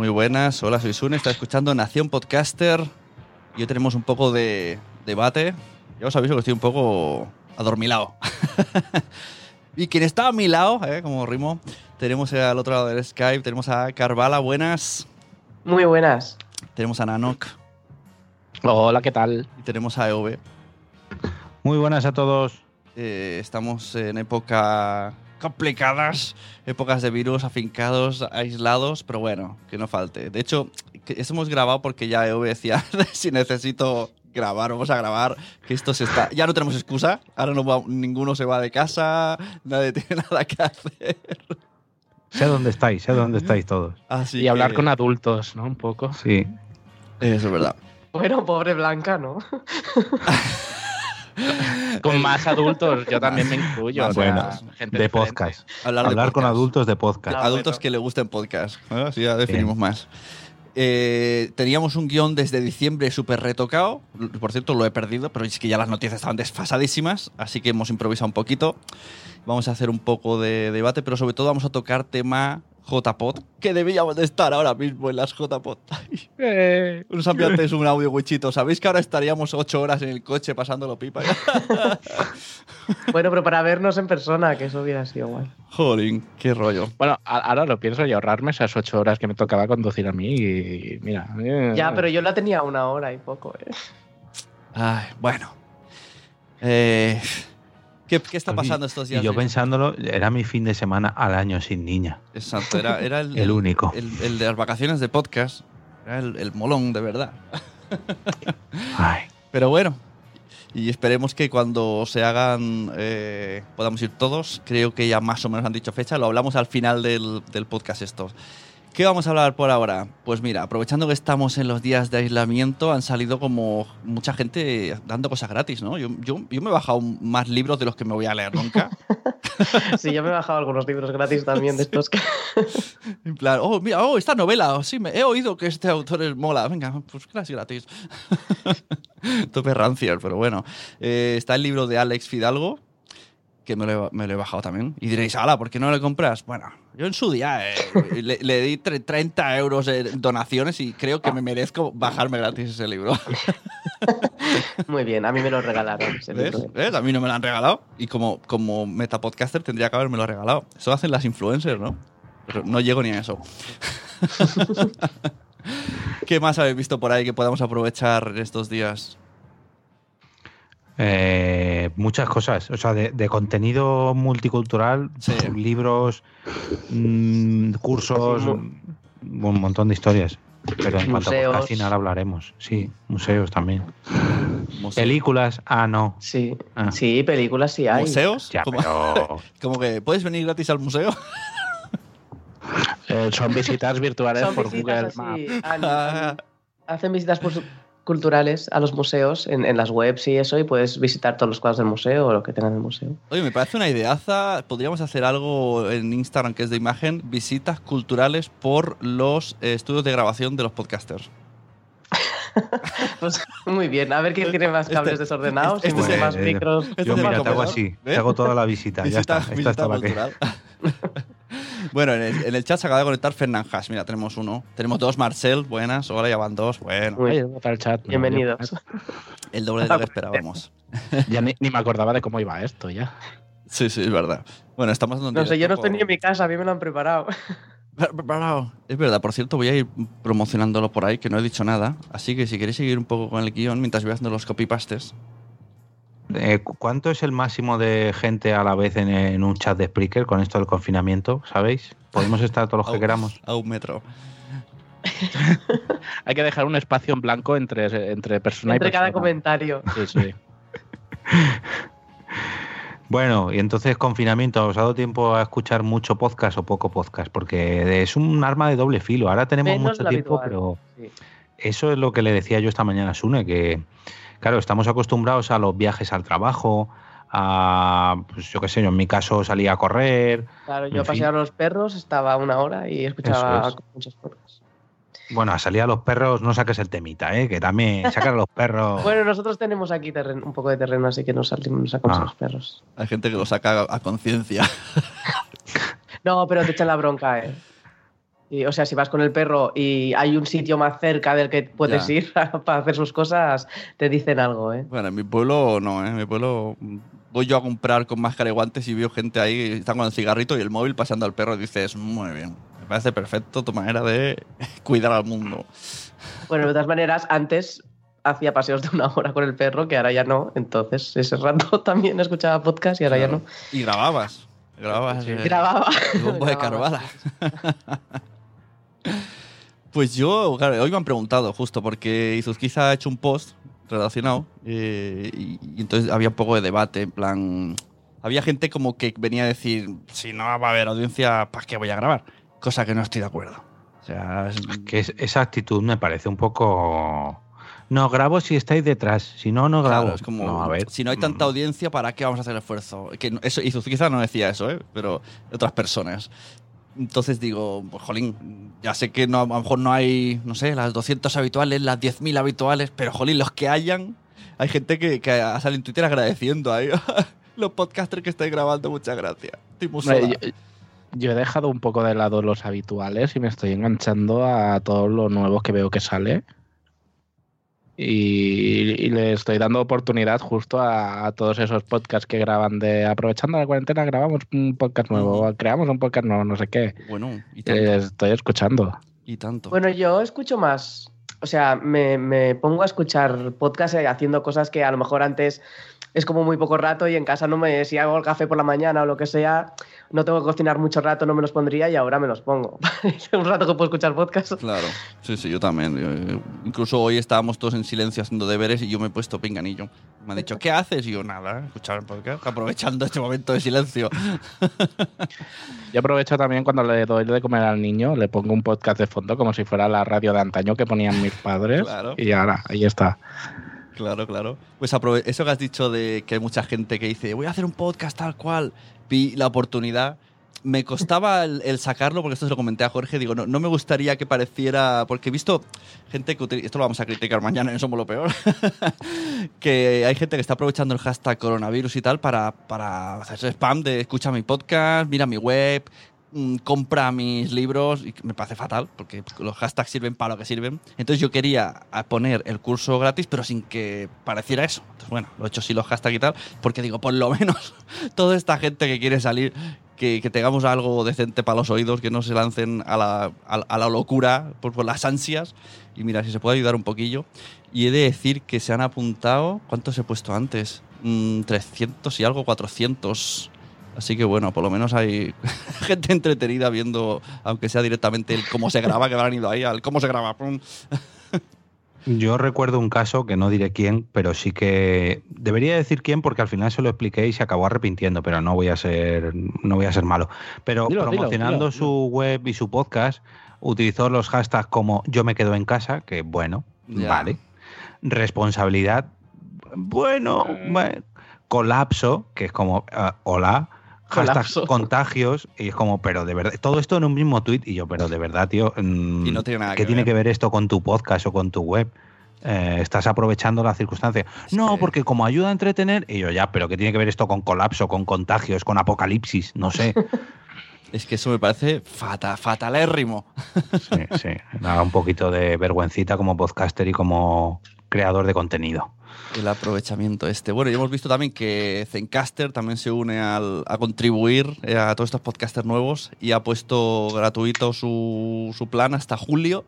Muy buenas, hola, soy Sune, está escuchando Nación Podcaster y hoy tenemos un poco de debate. Ya os aviso que estoy un poco adormilado. y quien está a mi lado, eh, como rimo, tenemos al otro lado del Skype, tenemos a Carvala, buenas. Muy buenas. Tenemos a Nanok. Hola, ¿qué tal? Y tenemos a EOB. Muy buenas a todos. Eh, estamos en época complicadas, épocas de virus afincados, aislados, pero bueno, que no falte. De hecho, eso hemos grabado porque ya EOB decía, si necesito grabar, vamos a grabar, que esto se está... Ya no tenemos excusa, ahora no ninguno se va de casa, nadie tiene nada que hacer. Sé dónde estáis, sé dónde estáis todos. y hablar con adultos, ¿no? Un poco. Sí. Eso es verdad. Bueno, pobre Blanca, ¿no? con más adultos, yo también me incluyo. de podcast. Hablar, con adultos de podcast. adultos que le gusten podcast. Así ya definimos más. Eh, teníamos un guion desde diciembre súper retocado. Por cierto, lo he perdido, pero es que ya las noticias estaban desfasadísimas, así que hemos improvisado un poquito. Vamos a hacer un poco de debate, pero sobre todo vamos a tocar tema JPod, que debíamos de estar ahora mismo en las JPod. Eh. Unos ambientes, un audio wichito. ¿Sabéis que ahora estaríamos ocho horas en el coche pasándolo pipa? bueno, pero para vernos en persona, que eso hubiera sido guay. Jolín, qué rollo. Bueno, ahora lo pienso y ahorrarme esas ocho horas que me tocaba conducir a mí y mira. Eh. Ya, pero yo la tenía una hora y poco, ¿eh? Ay, bueno. Eh... ¿Qué, está pasando estos días? Y yo pensándolo, era mi fin de semana al año sin niña. Exacto, era, el, el, único. El, de las vacaciones de podcast. Era el, molón, de verdad. Pero bueno, y esperemos que cuando se hagan eh, podamos ir todos. Creo que ya más o menos han dicho fecha. Lo hablamos al final del, del podcast esto. ¿Qué vamos a hablar por ahora? Pues mira, aprovechando que estamos en los días de aislamiento, han salido como mucha gente dando cosas gratis, ¿no? Yo, yo, yo me he bajado más libros de los que me voy a leer nunca. sí, yo me he bajado algunos libros gratis también de estos que... en plan, oh, mira, oh, esta novela, sí, me he oído que este autor es mola, venga, pues gratis, gratis. Tope rancier, pero bueno. Eh, está el libro de Alex Fidalgo, que me lo, he, bajado también. Y diréis, ala, ¿por qué no le compras? Bueno, yo en su día eh, le, di 30 euros en donaciones y creo que me merezco bajarme gratis ese libro. Muy bien, a mí me lo regalaron. ¿Ves? A mí no me lo han regalado y como, como metapodcaster tendría que haberme lo regalado. Eso hacen las influencers, ¿no? Pero no llego ni a eso. ¿Qué más habéis visto por ahí que podamos aprovechar estos días? Eh, muchas cosas, o sea, de, contenido multicultural, libros, mm, cursos, un montón de historias. Pero en cuanto a final hablaremos. Sí, museos también. Películas, ah, no. Sí, ah. sí, películas sí hay. ¿Museos? como que puedes venir gratis al museo. Eh, son visitas virtuales por Google Maps. Hacen visitas por, culturales a los museos en, las webs y eso y puedes visitar todos los cuadros del museo o lo que tengan en el museo. Oye, me parece una ideaza. Podríamos hacer algo en Instagram que es de imagen, visitas culturales por los eh, estudios de grabación de los podcasters. pues muy bien, a ver quién tiene más cables este, desordenados este, este más micros. Yo mira, te hago así, te hago toda la visita. ya está, esta cultural. Bueno, en el, chat se acaba de conectar Fernán Mira, tenemos uno. Tenemos dos, Marcel, buenas. Hola, ya van dos. Bueno. para el chat. Bienvenidos. El doble de lo que esperábamos. ya ni, me acordaba de cómo iba esto, ya. Sí, sí, es verdad. Bueno, estamos No sé, yo no estoy ni en mi casa, a mí me lo han preparado. Preparado. Es verdad, por cierto, voy a ir promocionándolo por ahí, que no he dicho nada. Así que si queréis seguir un poco con el guion mientras voy haciendo los copypastes, eh, ¿Cuánto es el máximo de gente a la vez en, un chat de Spreaker con esto del confinamiento? ¿Sabéis? Podemos estar todos los que queramos. A un metro. Hay que dejar un espacio en blanco entre, entre persona entre y cada comentario. Sí, sí. Bueno, y entonces confinamiento, ¿os ha dado tiempo a escuchar mucho podcast o poco podcast? Porque es un arma de doble filo. Ahora tenemos mucho tiempo, pero eso es lo que le decía yo esta mañana a Sune, que Claro, estamos acostumbrados a los viajes al trabajo, a, pues yo qué sé, yo en mi caso salía a correr. Claro, yo paseaba a los perros, estaba una hora y escuchaba muchas cosas. Bueno, a salir a los perros no saques el temita, ¿eh? que también sacar a los perros. bueno, nosotros tenemos aquí un poco de terreno, así que nos, salimos, sacamos a ah. los perros. Hay gente que lo saca a conciencia. no, pero te echan la bronca, ¿eh? Y, o sea, si vas con el perro y hay un sitio más cerca del que puedes ir para hacer sus cosas, te dicen algo, ¿eh? Bueno, en mi pueblo no, ¿eh? En mi pueblo voy yo a comprar con máscara y guantes y veo gente ahí, están con el cigarrito y el móvil pasando al perro y dices, muy bien, me parece perfecto tu manera de cuidar al mundo. Bueno, de todas maneras, antes hacía paseos de una hora con el perro, que ahora ya no. Entonces, ese rato también escuchaba podcast y ahora ya no. Y grababas. Grababas. Eh, Grababa. bombo de Carvala. Pues yo, claro, hoy me han preguntado justo porque Izuzquiza ha hecho un post relacionado eh, y, entonces había un poco de debate, en plan... Había gente como que venía a decir, si no va a haber audiencia, ¿para qué voy a grabar? Cosa que no estoy de acuerdo. O sea, que esa actitud me parece un poco no grabo si estáis detrás, si no, no grabo. es como, a ver. si no hay tanta mm. audiencia, ¿para qué vamos a hacer esfuerzo? Que eso, y quizás no decía eso, ¿eh? pero otras personas. Entonces digo, pues jolín, ya sé que no, a lo mejor no hay, no sé, las 200 habituales, las 10.000 habituales, pero jolín, los que hayan, hay gente que, que sale en Twitter agradeciendo ahí. los podcasters que estáis grabando, muchas gracias. yo, he dejado un poco de lado los habituales y me estoy enganchando a todos los nuevos que veo que sale y, le estoy dando oportunidad justo a, todos esos podcasts que graban de aprovechando la cuarentena grabamos un podcast nuevo, creamos un podcast nuevo, no sé qué. Bueno, y tanto. estoy escuchando. Y tanto. Bueno, yo escucho más, o sea, me, me pongo a escuchar podcasts eh, haciendo cosas que a lo mejor antes es como muy poco rato y en casa no me, si hago el café por la mañana o lo que sea, no tengo que cocinar mucho rato, no me los pondría y ahora me los pongo. un rato que puedo escuchar podcast. Claro, sí, sí, yo también. Incluso hoy estábamos todos en silencio haciendo deberes y yo me he puesto pinganillo. Me han dicho, ¿qué haces? Y yo, nada, escuchar el podcast, aprovechando este momento de silencio. yo aprovecho también cuando le doy de comer al niño, le pongo un podcast de fondo como si fuera la radio de antaño que ponían mis padres. Y ahora, ahí está. Claro, claro. Pues eso que has dicho de que hay mucha gente que dice, voy a hacer un podcast tal cual, vi la oportunidad. Me costaba el, sacarlo, porque esto se lo comenté a Jorge, digo, no, no me gustaría que pareciera, porque he visto gente que esto lo vamos a criticar mañana en Somos lo Peor, que hay gente que está aprovechando el hashtag coronavirus y tal para, para hacerse spam de escucha mi podcast, mira mi web, compra mis libros y me parece fatal porque los hashtags sirven para lo que sirven. Entonces yo quería poner el curso gratis, pero sin que pareciera eso. Entonces, bueno, lo he hecho sí los hashtags y tal, porque digo, por lo menos toda esta gente que quiere salir, que, tengamos algo decente para los oídos, que no se lancen a la, a, la locura por, las ansias. Y mira, si se puede ayudar un poquillo. Y he de decir que se han apuntado, ¿cuántos he puesto antes? 300 mm, y algo, 400 Así que bueno, por lo menos hay gente entretenida viendo, aunque sea directamente el cómo se graba, que habrán ido ahí al cómo se graba. Yo recuerdo un caso que no diré quién, pero sí que debería decir quién porque al final se lo expliqué y se acabó arrepintiendo, pero no voy a ser no voy a ser malo. Pero promocionando su web y su podcast utilizó los hashtags como yo me quedo en casa, que bueno, vale. Responsabilidad, bueno, eh. colapso, que es como uh, hola hashtag contagios y es como, pero de verdad, todo esto en un mismo tweet y yo, pero de verdad, tío, mm, ¿qué tiene que ver esto con tu podcast o con tu web? Eh, estás aprovechando la circunstancia. No, porque como ayuda a entretener, y yo ya, pero ¿qué tiene que ver esto con colapso, con contagios, con apocalipsis? No sé. es que eso me parece fatal, fatalérrimo. sí, sí. Da un poquito de vergüencita como podcaster y como creador de contenido el aprovechamiento este. Bueno, y hemos visto también que Zencaster también se une a contribuir eh, a todos estos podcasters nuevos y ha puesto gratuito su, su plan hasta julio.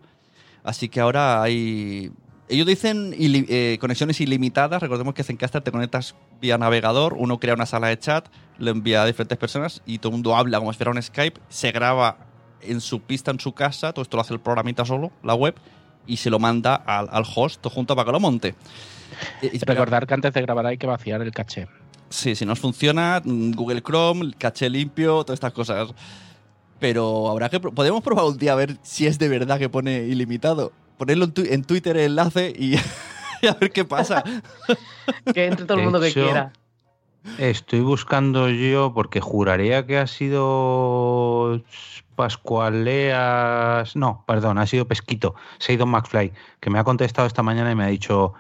Así que ahora hay... Ellos dicen eh, conexiones ilimitadas. Recordemos que Zencaster te conectas vía navegador, uno crea una sala de chat, lo envía a diferentes personas y todo el mundo habla como si fuera un Skype, se graba en su pista, en su casa, todo esto lo hace el programita solo, la web, y se lo manda al, al host junto para que lo monte. Recordar que antes de grabar hay que vaciar el caché. Sí, si no funciona, mm, Google Chrome, caché limpio, todas estas cosas. Pero habrá que. Podemos probar un día a ver si es de verdad que pone ilimitado. Ponerlo en, Twitter el enlace y, a ver qué pasa. que entre todo el mundo que quiera. Estoy buscando yo porque juraría que ha sido Pascualeas. No, perdón, ha sido Pesquito, Seidon McFly, que me ha contestado esta mañana y me ha dicho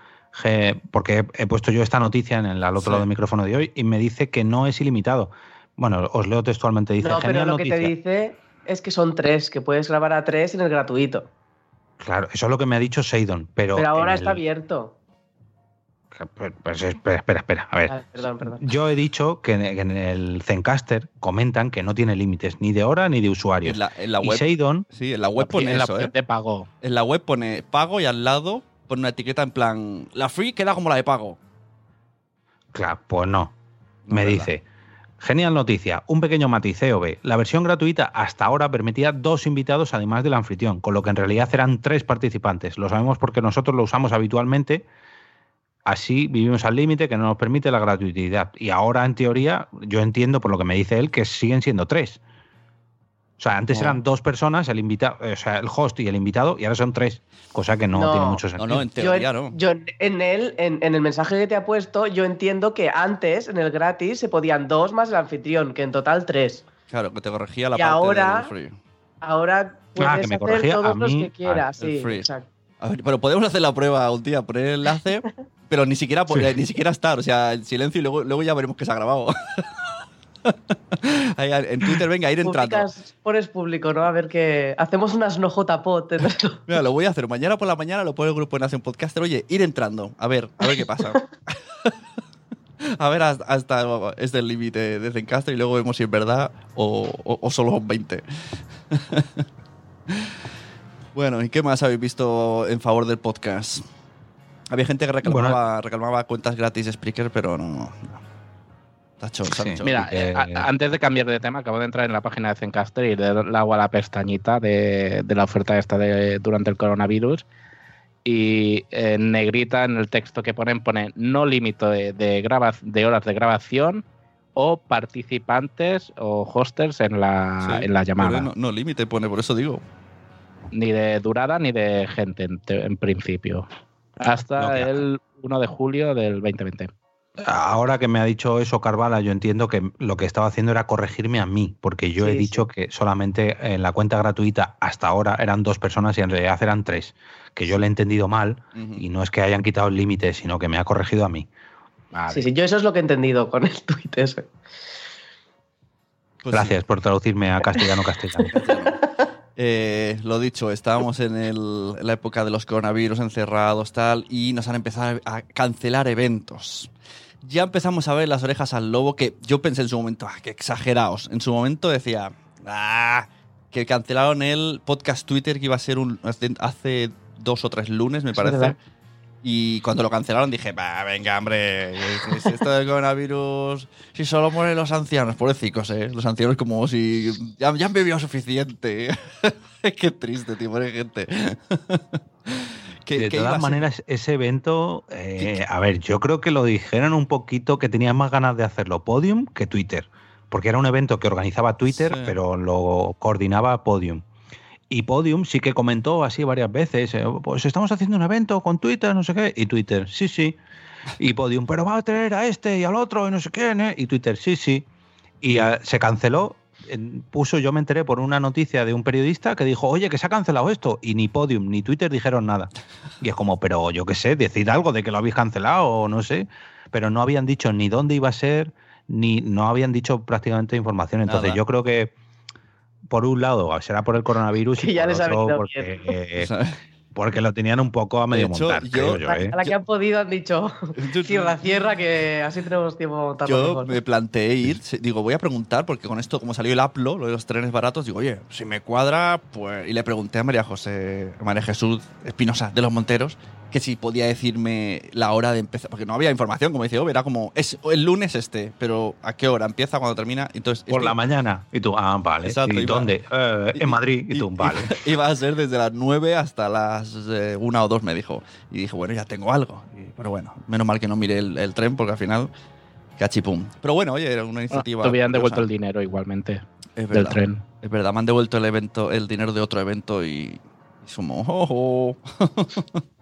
porque he, puesto yo esta noticia en el, al otro lado del micrófono de hoy y me dice que no es ilimitado. Bueno, os leo textualmente, dice, no, pero lo que te dice es que son tres, que puedes grabar a tres en el gratuito. Claro, eso es lo que me ha dicho Seidon, pero... Pero ahora está abierto. Pues, pues, espera, espera, espera. A ver. perdón, perdón. Yo he dicho que en, el Zencaster comentan que no tiene límites ni de hora ni de usuarios. En la, web. sí, en la web pone eso, ¿eh? En la web pone pago y al lado pone una etiqueta en plan. La free queda como la de pago. Claro, pues no. me dice. Genial noticia, un pequeño matiz EOB. La versión gratuita hasta ahora permitía dos invitados además del anfitrión, con lo que en realidad eran tres participantes. Lo sabemos porque nosotros lo usamos habitualmente Así vivimos al límite que no nos permite la gratuidad. Y ahora, en teoría, yo entiendo por lo que me dice él que siguen siendo tres. O sea, antes eran dos personas, el invitado, o sea, el host y el invitado, y ahora son tres, cosa que no, tiene mucho sentido. No, no, en teoría no. Yo en él, en, el mensaje que te ha puesto, yo entiendo que antes, en el gratis, se podían dos más el anfitrión, que en total tres. Claro, que te corregía la y parte ahora, del free. Ahora puedes que me hacer todos los que quieras, sí, exacto. pero podemos hacer la prueba un día, poner el enlace pero ni siquiera, ni siquiera estar, o sea, en silencio y luego, luego ya veremos que se ha grabado. en Twitter, venga, ir entrando. Pones público, ¿no? A ver qué. Hacemos unas no JPOT. Mira, lo voy a hacer. Mañana por la mañana lo pone el grupo en Hace un Podcaster. Oye, ir entrando. A ver, a ver qué pasa. a ver hasta, este el límite de Zencaster y luego vemos si es verdad o, o, solo son 20. bueno, ¿y qué más habéis visto en favor del podcast? Había gente que reclamaba, cuentas gratis de Spreaker, pero no. Tacho, Mira, eh, antes de cambiar de tema, acabo de entrar en la página de Zencaster y le agua a la pestañita de, la oferta esta de, durante el coronavirus. Y en negrita, en el texto que ponen, pone no límite de, de horas de grabación o participantes o hosters en la, en la llamada. No, límite pone, por eso digo. Ni de durada ni de gente en principio hasta el 1 de julio del 2020. Ahora que me ha dicho eso Carvala, yo entiendo que lo que estaba haciendo era corregirme a mí, porque yo he dicho que solamente en la cuenta gratuita hasta ahora eran dos personas y en realidad eran tres, que yo le he entendido mal y no es que hayan quitado el límite, sino que me ha corregido a mí. Sí, sí, yo eso es lo que he entendido con el tuit ese. Pues Gracias por traducirme a castellano castellano. Eh, lo dicho, estábamos en, la época de los coronavirus encerrados, tal, y nos han empezado a cancelar eventos. Ya empezamos a ver las orejas al lobo, que yo pensé en su momento, ah, que exagerados. En su momento decía, ah, que cancelaron el podcast Twitter que iba a ser un, hace dos o tres lunes, me parece. Y cuando lo cancelaron dije, venga, hombre, esto del coronavirus, si solo mueren los ancianos, pobrecicos, ¿eh? Los ancianos como si ya, han bebido suficiente. Qué triste, tío, muere gente. De todas maneras, ese evento, eh, a ver, yo creo que lo dijeron un poquito que tenían más ganas de hacerlo Podium que Twitter, porque era un evento que organizaba Twitter, pero lo coordinaba Podium. Y Podium sí que comentó así varias veces, eh, pues estamos haciendo un evento con Twitter, no sé qué, y Twitter, sí, sí. Y Podium, pero va a traer a este y al otro y no sé qué, ¿eh? y Twitter, sí, sí. Y se canceló, puso, yo me enteré por una noticia de un periodista que dijo, oye, que se ha cancelado esto, y ni Podium ni Twitter dijeron nada. Y es como, pero yo qué sé, decir algo de que lo habéis cancelado o no sé, pero no habían dicho ni dónde iba a ser, ni no habían dicho prácticamente información. Entonces yo creo que por un lado, será por el coronavirus y por otro porque, porque lo tenían un poco a medio montar. Yo, yo, ¿eh? A la que han podido han dicho cierra, cierra, que así tenemos tiempo montar. Yo me planteé ir, digo, voy a preguntar, porque con esto, como salió el Aplo, lo de los trenes baratos, digo, oye, si me cuadra, pues. Y le pregunté a María José, a María Jesús Espinosa de los Monteros, que si podía decirme la hora de empezar, porque no había información, como dice, oh, era como, es el lunes este, pero ¿a qué hora? ¿Empieza? cuando termina? Entonces, Por la mañana. Y tú, ah, vale. ¿Y dónde? Eh, en Madrid. Y, tú, vale. Iba a ser desde las 9 hasta las eh, una o dos, me dijo. Y dije, bueno, ya tengo algo. pero bueno, menos mal que no miré el, tren, porque al final, cachipum. Pero bueno, oye, era una ah, iniciativa. te habían devuelto el dinero igualmente del tren. Es verdad, me han devuelto el evento, el dinero de otro evento y, y oh, oh.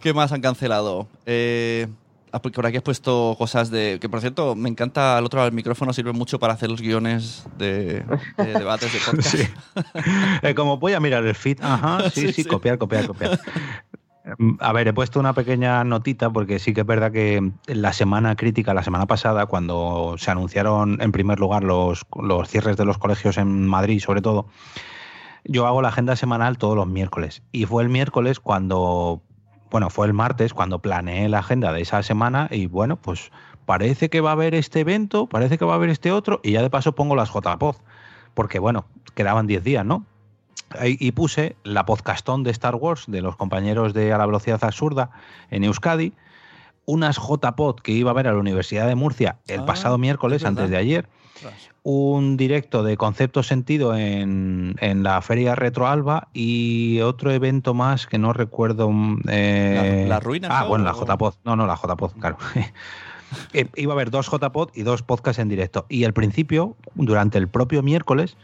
¿Qué más han cancelado? Eh, ah, por aquí has puesto cosas de. Que por cierto, me encanta el otro lado del micrófono, sirve mucho para hacer los guiones de, debates de podcast. Sí. Eh, como voy a mirar el feed, ajá, sí, sí, copiar, copiar, copiar. A ver, he puesto una pequeña notita porque sí que es verdad que la semana crítica, la semana pasada, cuando se anunciaron en primer lugar los, los cierres de los colegios en Madrid, sobre todo, yo hago la agenda semanal todos los miércoles. Y fue el miércoles cuando, bueno, fue el martes cuando planeé la agenda de esa semana y bueno, pues parece que va a haber este evento, parece que va a haber este otro y ya de paso pongo las JPOD. Porque bueno, quedaban 10 días, ¿no? y puse la podcastón de Star Wars de los compañeros de A la Velocidad Absurda en Euskadi, unas JPod que iba a ver a la Universidad de Murcia el ah, pasado miércoles, antes de ayer, un directo de concepto sentido en, la Feria Retroalba y otro evento más que no recuerdo. Mm, eh, ¿La, ruina? Ah, bueno, la JPod. No, no, la JPod, claro. Eh, iba a haber dos JPod y dos podcasts en directo. Y al principio, durante el propio miércoles,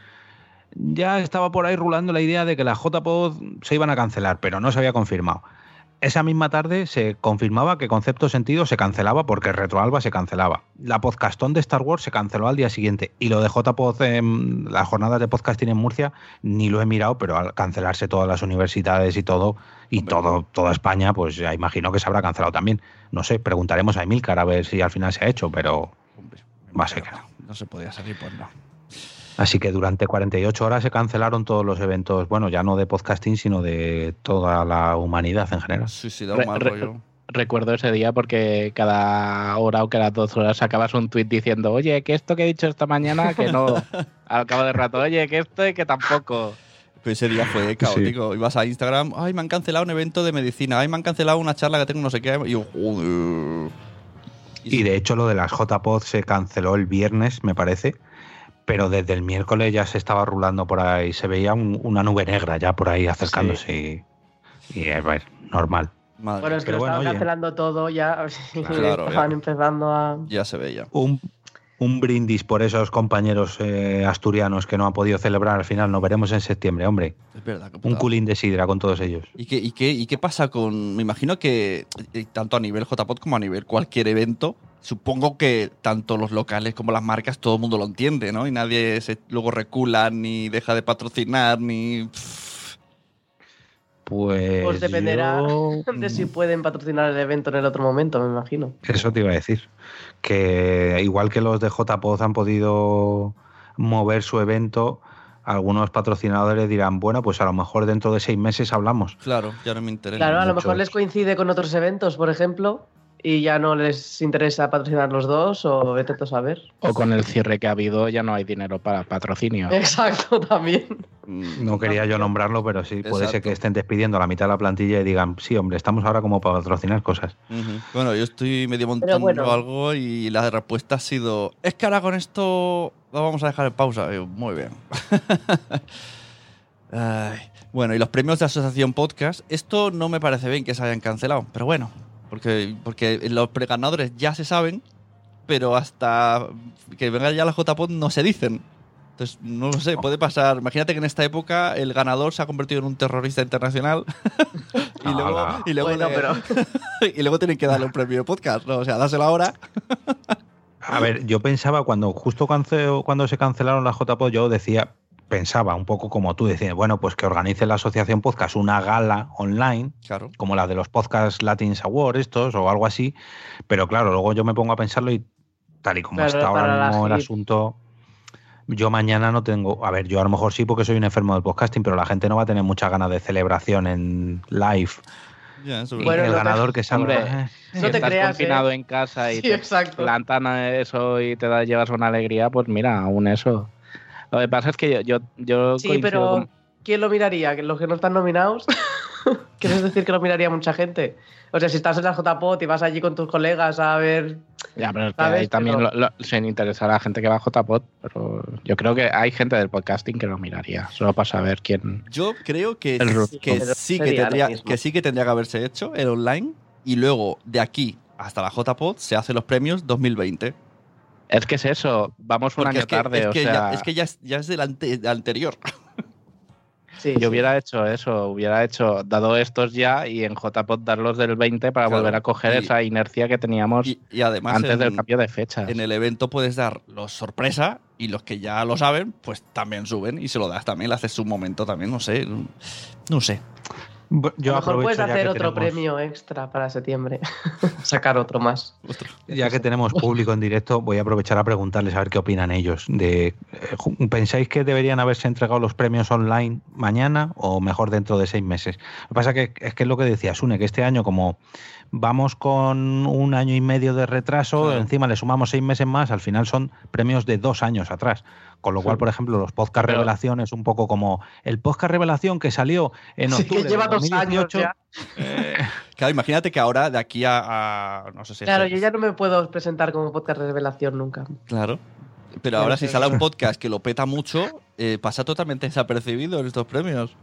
ya estaba por ahí rulando la idea de que las JPod se iban a cancelar, pero no se había confirmado. Esa misma tarde se confirmaba que Concepto Sentido se cancelaba porque Retroalba se cancelaba. La podcastón de Star Wars se canceló al día siguiente. Y lo de JPod, en las jornadas de podcasting en Murcia, ni lo he mirado, pero al cancelarse todas las universidades y todo, y todo, toda España, pues ya imagino que se habrá cancelado también. No sé, preguntaremos a Emilcar a ver si al final se ha hecho, pero va a ser que no. No se podía salir, pues no. Así que durante 48 horas se cancelaron todos los eventos, bueno, ya no de podcasting, sino de toda la humanidad en general. Sí, sí, da un mal rollo. Recuerdo ese día porque cada hora o cada dos horas sacabas un tuit diciendo, oye, que esto que he dicho esta mañana, que no. Al cabo de rato, oye, que esto y que tampoco. Pues ese día fue caótico. Ibas a Instagram, ay, me han cancelado un evento de medicina, ay, me han cancelado una charla que tengo no sé qué. Y yo, joder. Y, y de hecho lo de las JPod se canceló el viernes, me parece pero desde el miércoles ya se estaba rulando por ahí, se veía una nube negra ya por ahí acercándose y, y ver, normal. bueno, es que lo estaban cancelando todo ya, estaban empezando a... Ya se veía. Un, un brindis por esos compañeros eh, asturianos que no han podido celebrar al final. Nos veremos en septiembre, hombre. Es verdad. Un culín de sidra con todos ellos. ¿Y qué, y, qué, ¿Y qué pasa con.? Me imagino que eh, tanto a nivel JPOT como a nivel cualquier evento, supongo que tanto los locales como las marcas, todo el mundo lo entiende, ¿no? Y nadie se, luego recula, ni deja de patrocinar, ni. Pues, pues dependerá de si pueden patrocinar el evento en el otro momento, me imagino. Eso te iba a decir. Que igual que los de JPOZ han podido mover su evento, algunos patrocinadores dirán, bueno, pues a lo mejor dentro de seis meses hablamos. Claro, ya no me interesa. Claro, a lo mejor les coincide con otros eventos, por ejemplo y ya no les interesa patrocinar los dos o vete a saber. O con el cierre que ha habido ya no hay dinero para patrocinio. Exacto, también. Mm, no quería yo nombrarlo, pero sí, puede ser que estén despidiendo a la mitad de la plantilla y digan, sí, hombre, estamos ahora como para patrocinar cosas. Bueno, yo estoy medio montando algo y la respuesta ha sido, es que ahora con esto lo vamos a dejar en pausa. Muy bien. Bueno, y los premios de Asociación Podcast, esto no me parece bien que se hayan cancelado, pero bueno, porque, porque los preganadores ya se saben, pero hasta que venga ya la JPOD no se dicen. Entonces, no lo sé, puede pasar. Imagínate que en esta época el ganador se ha convertido en un terrorista internacional y, luego, y, luego y, luego, tienen que darle un premio de podcast, ¿no? O sea, dáselo ahora. A ver, yo pensaba cuando justo cuando se cancelaron las JPOD, yo decía, pensaba un poco como tú, decías, bueno, pues que organice la asociación podcast una gala online, como la de los podcast Latin Awards estos o algo así, pero claro, luego yo me pongo a pensarlo y tal y como está ahora mismo el asunto, yo mañana no tengo, a ver, yo a lo mejor sí porque soy un enfermo del podcasting, pero la gente no va a tener muchas ganas de celebración en live. y el ganador que salga. Eh, no te estás creas, confinado ¿eh? en casa y te plantan eso y te da, llevas una alegría, pues mira, aún eso. Lo que pasa es que yo. yo, sí, pero ¿quién lo miraría? ¿Los que no están nominados? ¿Quieres decir que lo miraría mucha gente? O sea, si estás en la JPOT y vas allí con tus colegas a ver. Ya, pero ahí también se interesa a la gente que va a JPOT. Pero yo creo que hay gente del podcasting que lo miraría. Solo para saber quién. Yo creo que, que, sí que, tendría, que sí que tendría que haberse hecho el online. Y luego, de aquí hasta la JPOT, se hacen los premios 2020. Es que es eso, vamos un año tarde. Es que, ya, es, que ya, es, del, anterior. Sí, Yo hubiera hecho eso, hubiera hecho, dado estos ya y en JPOT darlos del 20 para volver a coger esa inercia que teníamos y, además antes del cambio de fecha. En el evento puedes dar los sorpresa y los que ya lo saben, pues también suben y se lo das también, le haces un momento también, no sé, no sé. Yo a lo mejor puedes hacer otro premio extra para septiembre. Sacar otro más. Ya que tenemos público en directo, voy a aprovechar a preguntarles a ver qué opinan ellos. De, eh, ¿Pensáis que deberían haberse entregado los premios online mañana o mejor dentro de seis meses? Lo que pasa que, es que es lo que decía Sune, que este año como vamos con un año y medio de retraso, encima le sumamos seis meses más, al final son premios de dos años atrás. Con lo cual, por ejemplo, los podcast revelación es un poco como el podcast revelación que salió en octubre. que lleva dos años ya. Eh, claro, imagínate que ahora de aquí a, no sé si Claro, yo ya no me puedo presentar como podcast revelación nunca. Claro. Pero ahora si sale un podcast que lo peta mucho, eh, pasa totalmente desapercibido en estos premios.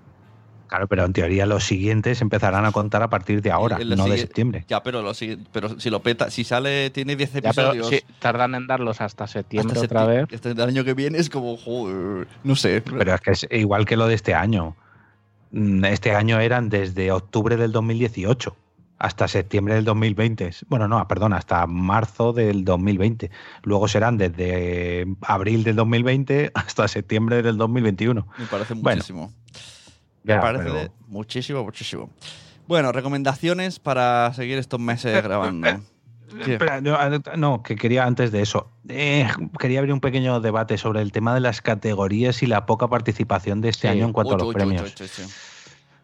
Claro, pero en teoría los siguientes empezarán a contar a partir de ahora, no de septiembre. Ya, pero, pero si lo peta, si sale, tiene 10 episodios. Ya, tardan en darlos hasta septiembre otra vez. Este año que viene es como, joder, no sé. Pero es que es igual que lo de este año. Mm, este año eran desde octubre del 2018 hasta septiembre del 2020. Bueno, no, perdón, hasta marzo del 2020. Luego serán desde abril del 2020 hasta septiembre del 2021. Me parece muchísimo. Me parece muchísimo, muchísimo. Bueno, recomendaciones para seguir estos meses grabando. no, que quería antes de eso. Eh, quería abrir un pequeño debate sobre el tema de las categorías y la poca participación de este año en cuanto a los premios.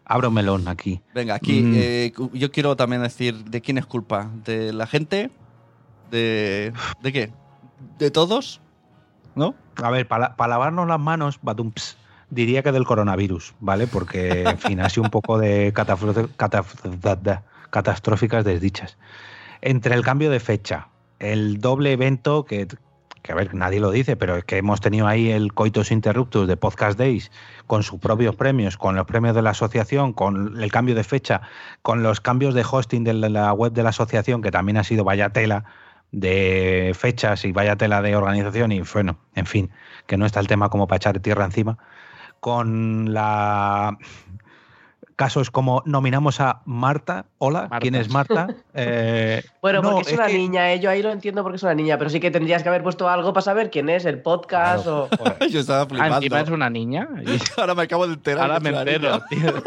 Abro melón aquí. Venga, aquí mm. eh, yo quiero también decir de quién es culpa. ¿De la gente? ¿De, ¿de qué? ¿De todos? ¿No? A ver, para lavarnos las manos, batumps diría que del coronavirus, ¿vale? Porque, en fin, ha sido un poco de catastróficas desdichas. Entre el cambio de fecha, el doble evento que, que, a ver, nadie lo dice, pero es que hemos tenido ahí el Coitos Interruptus de Podcast Days con sus propios premios, con los premios de la asociación, con el cambio de fecha, con los cambios de hosting de la web de la asociación, que también ha sido vaya tela de fechas y vaya tela de organización y bueno, en fin, que no está el tema como para echar tierra encima con la casos como nominamos a Marta. Hola, ¿quién es Marta? Eh, bueno, porque es, una niña, eh, yo ahí lo entiendo porque es una niña, pero sí que tendrías que haber puesto algo para saber quién es, el podcast o... yo estaba flipando. ¿Encima es una niña? Ahora me acabo de enterar. Ahora me entero, tío.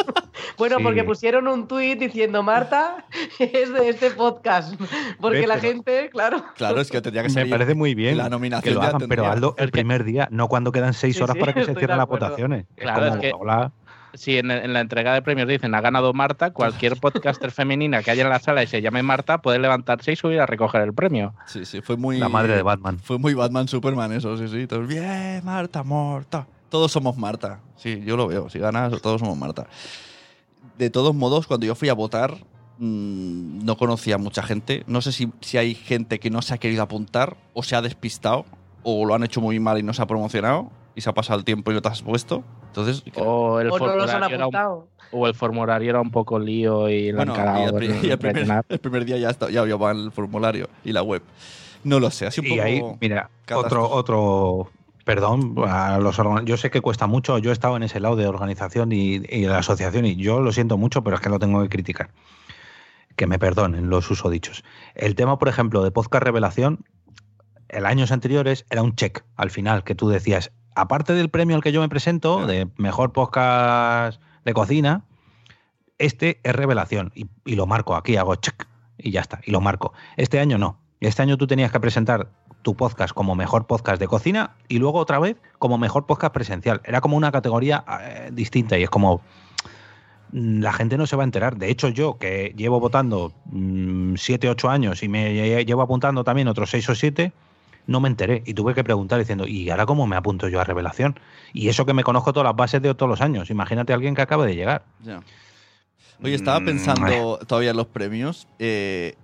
Bueno, porque pusieron un tuit diciendo Marta es de este podcast. Porque la gente, claro. Claro, es que tendría que ser. Me parece muy bien la nominación que lo hagan, pero Aldo, el primer día, no cuando quedan seis horas para que se cierren las votaciones. Claro, es, que si en, la entrega de premios dicen ha ganado Marta, cualquier podcaster femenina que haya en la sala y se llame Marta puede levantarse y subir a recoger el premio. Sí, sí, fue muy. La madre de Batman. Fue muy Batman Superman, eso, sí, sí. Todos, bien, Marta, Marta. Todos somos Marta. Sí, yo lo veo. Si ganas, todos somos Marta de todos modos, cuando yo fui a votar, mm, no conocía a mucha gente. No sé si, si, hay gente que no se ha querido apuntar o se ha despistado o lo han hecho muy mal y no se ha promocionado y se ha pasado el tiempo y no te has puesto. Entonces, o el, formulario, era un, o el formulario era un poco lío y lo bueno, y el, primer, día ya, está, ya había el formulario y la web. No lo sé, así un y ahí, mira, otro, otro Perdón, a los yo sé que cuesta mucho, yo he estado en ese lado de organización y, de la asociación y yo lo siento mucho, pero es que lo tengo que criticar. Que me perdonen los usodichos. El tema, por ejemplo, de podcast revelación, en años anteriores era un check al final, que tú decías, aparte del premio al que yo me presento, de mejor podcast de cocina, este es revelación y, y lo marco aquí, hago check y ya está, y lo marco. Este año no. Este año tú tenías que presentar tu podcast como mejor podcast de cocina y luego otra vez como mejor podcast presencial. Era como una categoría eh, distinta y es como mm, la gente no se va a enterar. De hecho, yo que llevo votando 7, mm, 8 años y me llevo apuntando también otros 6 o 7, no me enteré y tuve que preguntar diciendo, ¿y ahora cómo me apunto yo a revelación? Y eso que me conozco todas las bases de todos los años. Imagínate a alguien que acaba de llegar. Oye, estaba mm, pensando todavía en los premios. Eh,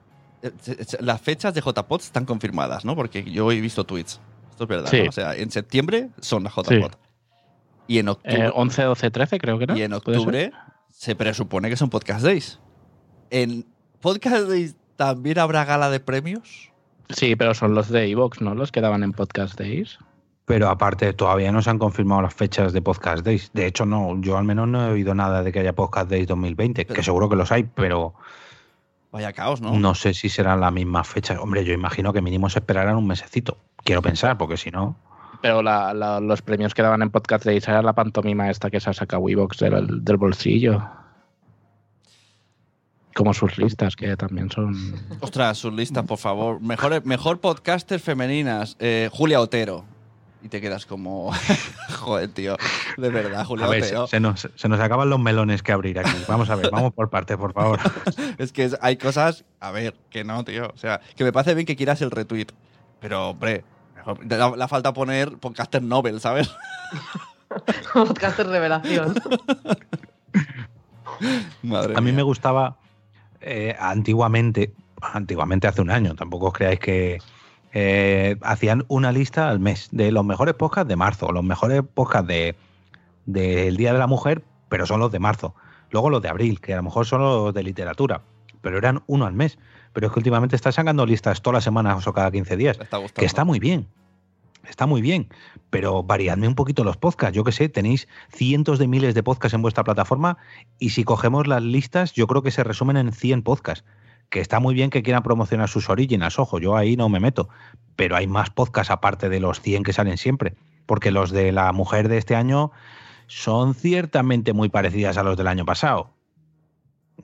eh, las fechas de JPOT están confirmadas, ¿no? Porque yo he visto tweets. Esto es verdad. O sea, en septiembre son las JPOT. Y en octubre. 11, 12, 13, creo que no. Y en octubre se presupone que son Podcast Days. ¿En Podcast Days también habrá gala de premios? Sí, pero son los de Evox, ¿no? Los que daban en Podcast Days. Pero aparte, todavía no se han confirmado las fechas de Podcast Days. De hecho, no, yo al menos no he oído nada de que haya Podcast Days 2020, que seguro que los hay, pero Vaya caos, ¿no? No sé si serán las mismas fechas. Hombre, yo imagino que mínimo se esperarán un mesecito. Quiero pensar, porque si no. Pero los premios que daban en Podcast de era la pantomima esta que se ha sacado Wevox del, del bolsillo. Como sus listas, que también son. Ostras, sus listas, por favor. Mejor, mejor podcaster femeninas. Eh, Julia Otero. Y te quedas como. Joder, tío. De verdad, Julia Otero. Se, nos, se, nos, acaban los melones que abrir aquí. Vamos a ver, vamos por partes, por favor. es que hay cosas. A ver, que no, tío. O sea, que me parece bien que quieras el retweet. Pero, hombre, la, la falta poner podcaster Nobel, ¿sabes? podcaster revelación. a mí me gustaba eh, antiguamente, antiguamente hace un año, tampoco os creáis que eh, hacían una lista al mes de los mejores podcasts de marzo, los mejores podcasts del de, Día de la Mujer, pero son los de marzo. Luego los de abril, que a lo mejor son los de literatura, pero eran uno al mes. Pero es que últimamente está sacando listas todas las semanas o cada 15 días, que está muy bien está muy bien, pero variadme un poquito los podcasts. Yo que sé, tenéis cientos de miles de podcasts en vuestra plataforma y si cogemos las listas, yo creo que se resumen en 100 podcasts. Que está muy bien que quieran promocionar sus originals, ojo, yo ahí no me meto, pero hay más podcasts aparte de los 100 que salen siempre, porque los de la mujer de este año son ciertamente muy parecidas a los del año pasado.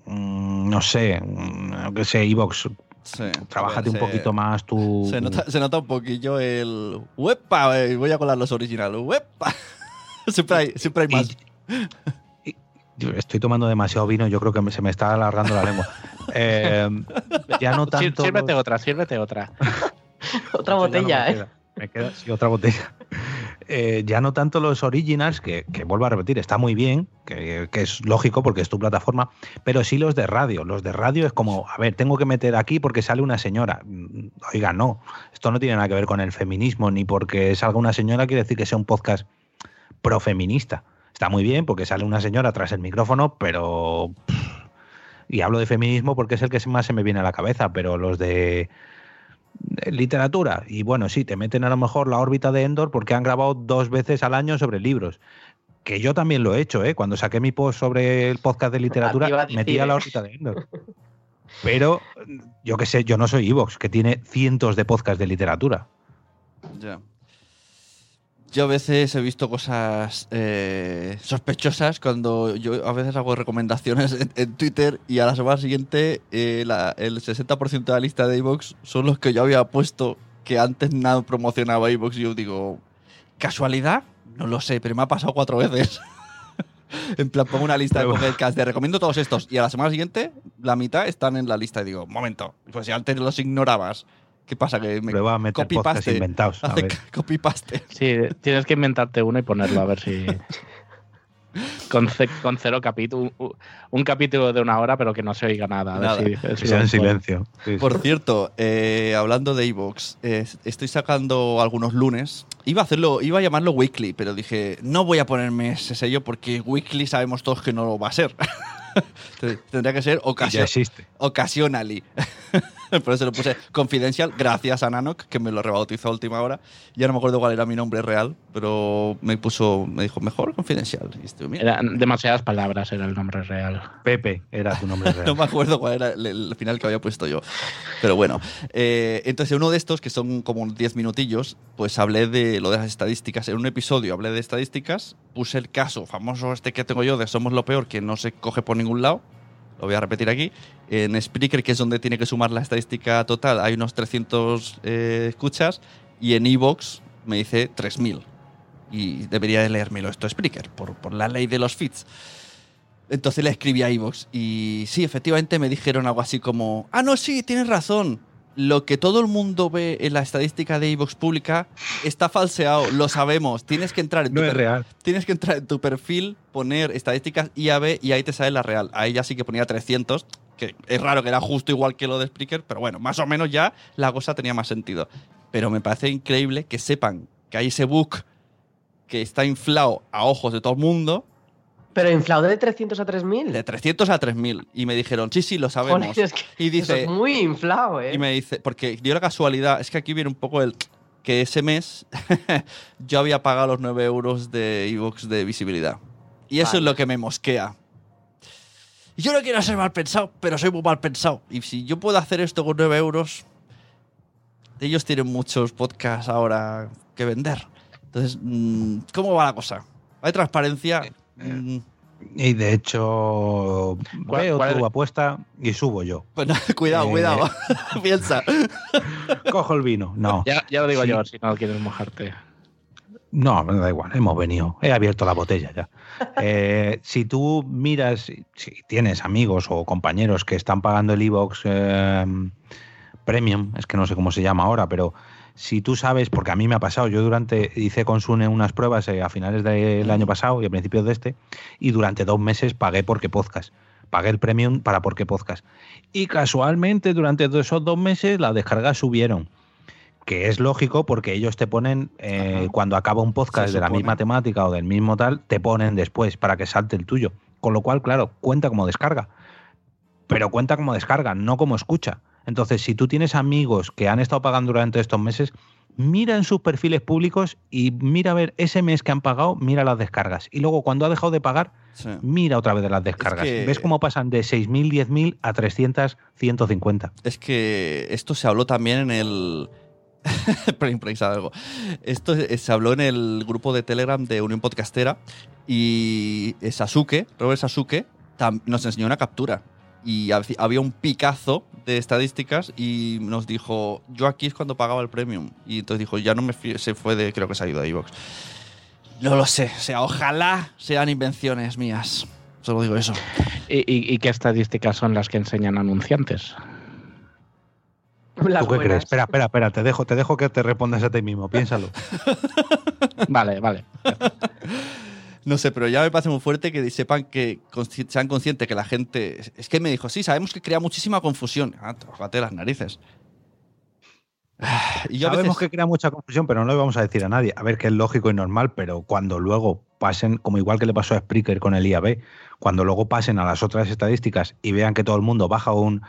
Mm, no sé, no mm, sé, Evox Sí, Trabájate un poquito más tu. Se nota, un poquillo el. ¡Wepa! Voy a colar los originales. ¡Wepa! siempre, hay, siempre hay más. estoy tomando demasiado vino, yo creo que se me está alargando la lengua. Eh, ya no tanto. Sírvete otra, sírvete otra. otra botella, ¿eh? Me queda, sí, otra botella. Eh, ya no tanto los originals, que, vuelvo a repetir, está muy bien, que, es lógico porque es tu plataforma, pero sí los de radio. Los de radio es como, a ver, tengo que meter aquí porque sale una señora. Mm, oiga, no, esto no tiene nada que ver con el feminismo, ni porque salga una señora quiere decir que sea un podcast profeminista. Está muy bien porque sale una señora tras el micrófono, pero... y hablo de feminismo porque es el que más se me viene a la cabeza, pero los de literatura. Y bueno, sí, te meten a lo mejor la órbita de Endor porque han grabado dos veces al año sobre libros. Que yo también lo he hecho, ¿eh? Cuando saqué mi post sobre el podcast de literatura, metí a la órbita de Endor. Pero yo qué sé, yo no soy Evox, que tiene cientos de podcasts de literatura. Ya. Yo a veces he visto cosas eh, sospechosas cuando yo a veces hago recomendaciones en, Twitter y a la semana siguiente eh, el 60% de la lista de iVoox son los que yo había puesto que antes nada promocionaba iVoox y yo digo, ¿casualidad? No lo sé, pero me ha pasado cuatro veces. en plan, pongo una lista de podcasts de recomiendo todos estos y a la semana siguiente la mitad están en la lista y digo, momento, pues si antes los ignorabas ¿Qué pasa? Que me Prueba a meter copy paste. inventados. copy paste. Sí, tienes que inventarte uno y ponerlo a ver si. Con, con, cero capítulo, un, capítulo de una hora, pero que no se oiga nada. A ver si, sea en silencio. Por cierto, eh, hablando de Evox, eh, estoy sacando algunos lunes. Iba a hacerlo, iba a llamarlo weekly, pero dije, no voy a ponerme ese sello porque weekly sabemos todos que no lo va a ser. Tendría que ser ocasión, occasionally. Por eso lo puse confidencial, gracias a Nanok, que me lo rebautizó a última hora. Ya no me acuerdo cuál era mi nombre real, pero me puso, me dijo, mejor confidencial. Eran demasiadas palabras, era el nombre real. Pepe era tu nombre real. no me acuerdo cuál era el, final que había puesto yo. Pero bueno, eh, entonces uno de estos, que son como 10 minutillos, pues hablé de lo de las estadísticas. En un episodio hablé de estadísticas, puse el caso famoso este que tengo yo de Somos lo Peor, que no se coge por ningún lado lo voy a repetir aquí. En Spreaker, que es donde tiene que sumar la estadística total, hay unos 300 eh, escuchas y en Evox me dice 3000. Y debería de leérmelo esto Spreaker, por, por la ley de los feeds. Entonces le escribí a Evox y sí, efectivamente me dijeron algo así como, ah, no, sí, tienes razón lo que todo el mundo ve en la estadística de iVoox pública está falseado, lo sabemos. Tienes que entrar en tu real. Tienes que entrar en tu perfil, poner estadísticas IAB y ahí te sale la real. Ahí ya sí que ponía 300, que es raro que era justo igual que lo de Spreaker, pero bueno, más o menos ya la cosa tenía más sentido. Pero me parece increíble que sepan que hay ese book que está inflado a ojos de todo el mundo pero inflado de 300 a 3000. De 300 a 3000. Y me dijeron, sí, sí, lo sabemos. y dice, es muy inflado, ¿eh? Y me dice, porque dio la casualidad, es que aquí viene un poco el. que ese mes yo había pagado los 9 euros de Evox de visibilidad. Y eso es lo que me mosquea. Yo no quiero ser mal pensado, pero soy muy mal pensado. Y si yo puedo hacer esto con 9 euros, ellos tienen muchos podcasts ahora que vender. Entonces, mm, ¿cómo va la cosa? ¿Hay transparencia? Y de hecho, veo tu apuesta y subo yo. Pues cuidado, eh, cuidado. Piensa. Cojo el vino. No. Ya, lo digo yo, si no quieres mojarte. No, me da igual, hemos venido. He abierto la botella ya. Eh, si tú miras, si tienes amigos o compañeros que están pagando el Evox eh, Premium, es que no sé cómo se llama ahora, pero si tú sabes, porque a mí me ha pasado, yo durante hice con Sune unas pruebas eh, a finales del año pasado y a principios de este, y durante dos meses pagué porque podcast. Pagué el premium para porque podcast. Y casualmente durante esos dos meses las descargas subieron. Que es lógico porque ellos te ponen, eh, cuando acaba un podcast de la misma temática o del mismo tal, te ponen después para que salte el tuyo. Con lo cual, claro, cuenta como descarga. Pero cuenta como descarga, no como escucha. Entonces, si tú tienes amigos que han estado pagando durante estos meses, mira en sus perfiles públicos y mira a ver ese mes que han pagado, mira las descargas. Y luego cuando ha dejado de pagar, mira otra vez de las descargas. ¿Ves cómo pasan de 6.000, 10.000 a 300, 150? Es que esto se habló también en el... algo. Esto se habló en el grupo de Telegram de Unión Podcastera y Sasuke, Robert Sasuke, nos enseñó una captura y había un picazo de estadísticas y nos dijo, yo aquí es cuando pagaba el premium. Y entonces dijo, ya no me se fue de, creo que se ha ido a iVoox. No lo sé, o sea, ojalá sean invenciones mías. Solo digo eso. ¿Y, qué estadísticas son las que enseñan anunciantes? ¿Tú qué crees? Espera, espera, espera, te dejo, te dejo que te respondas a ti mismo, piénsalo. vale, vale. No sé, pero ya me parece muy fuerte que sepan que sean conscientes que la gente. Es que me dijo, sí, sabemos que crea muchísima confusión. Ah, las narices. Y yo Sabemos que crea mucha confusión, pero no lo vamos a decir a nadie. A ver, que es lógico y normal, pero cuando luego pasen, como igual que le pasó a Spreaker con el IAB, cuando luego pasen a las otras estadísticas y vean que todo el mundo baja un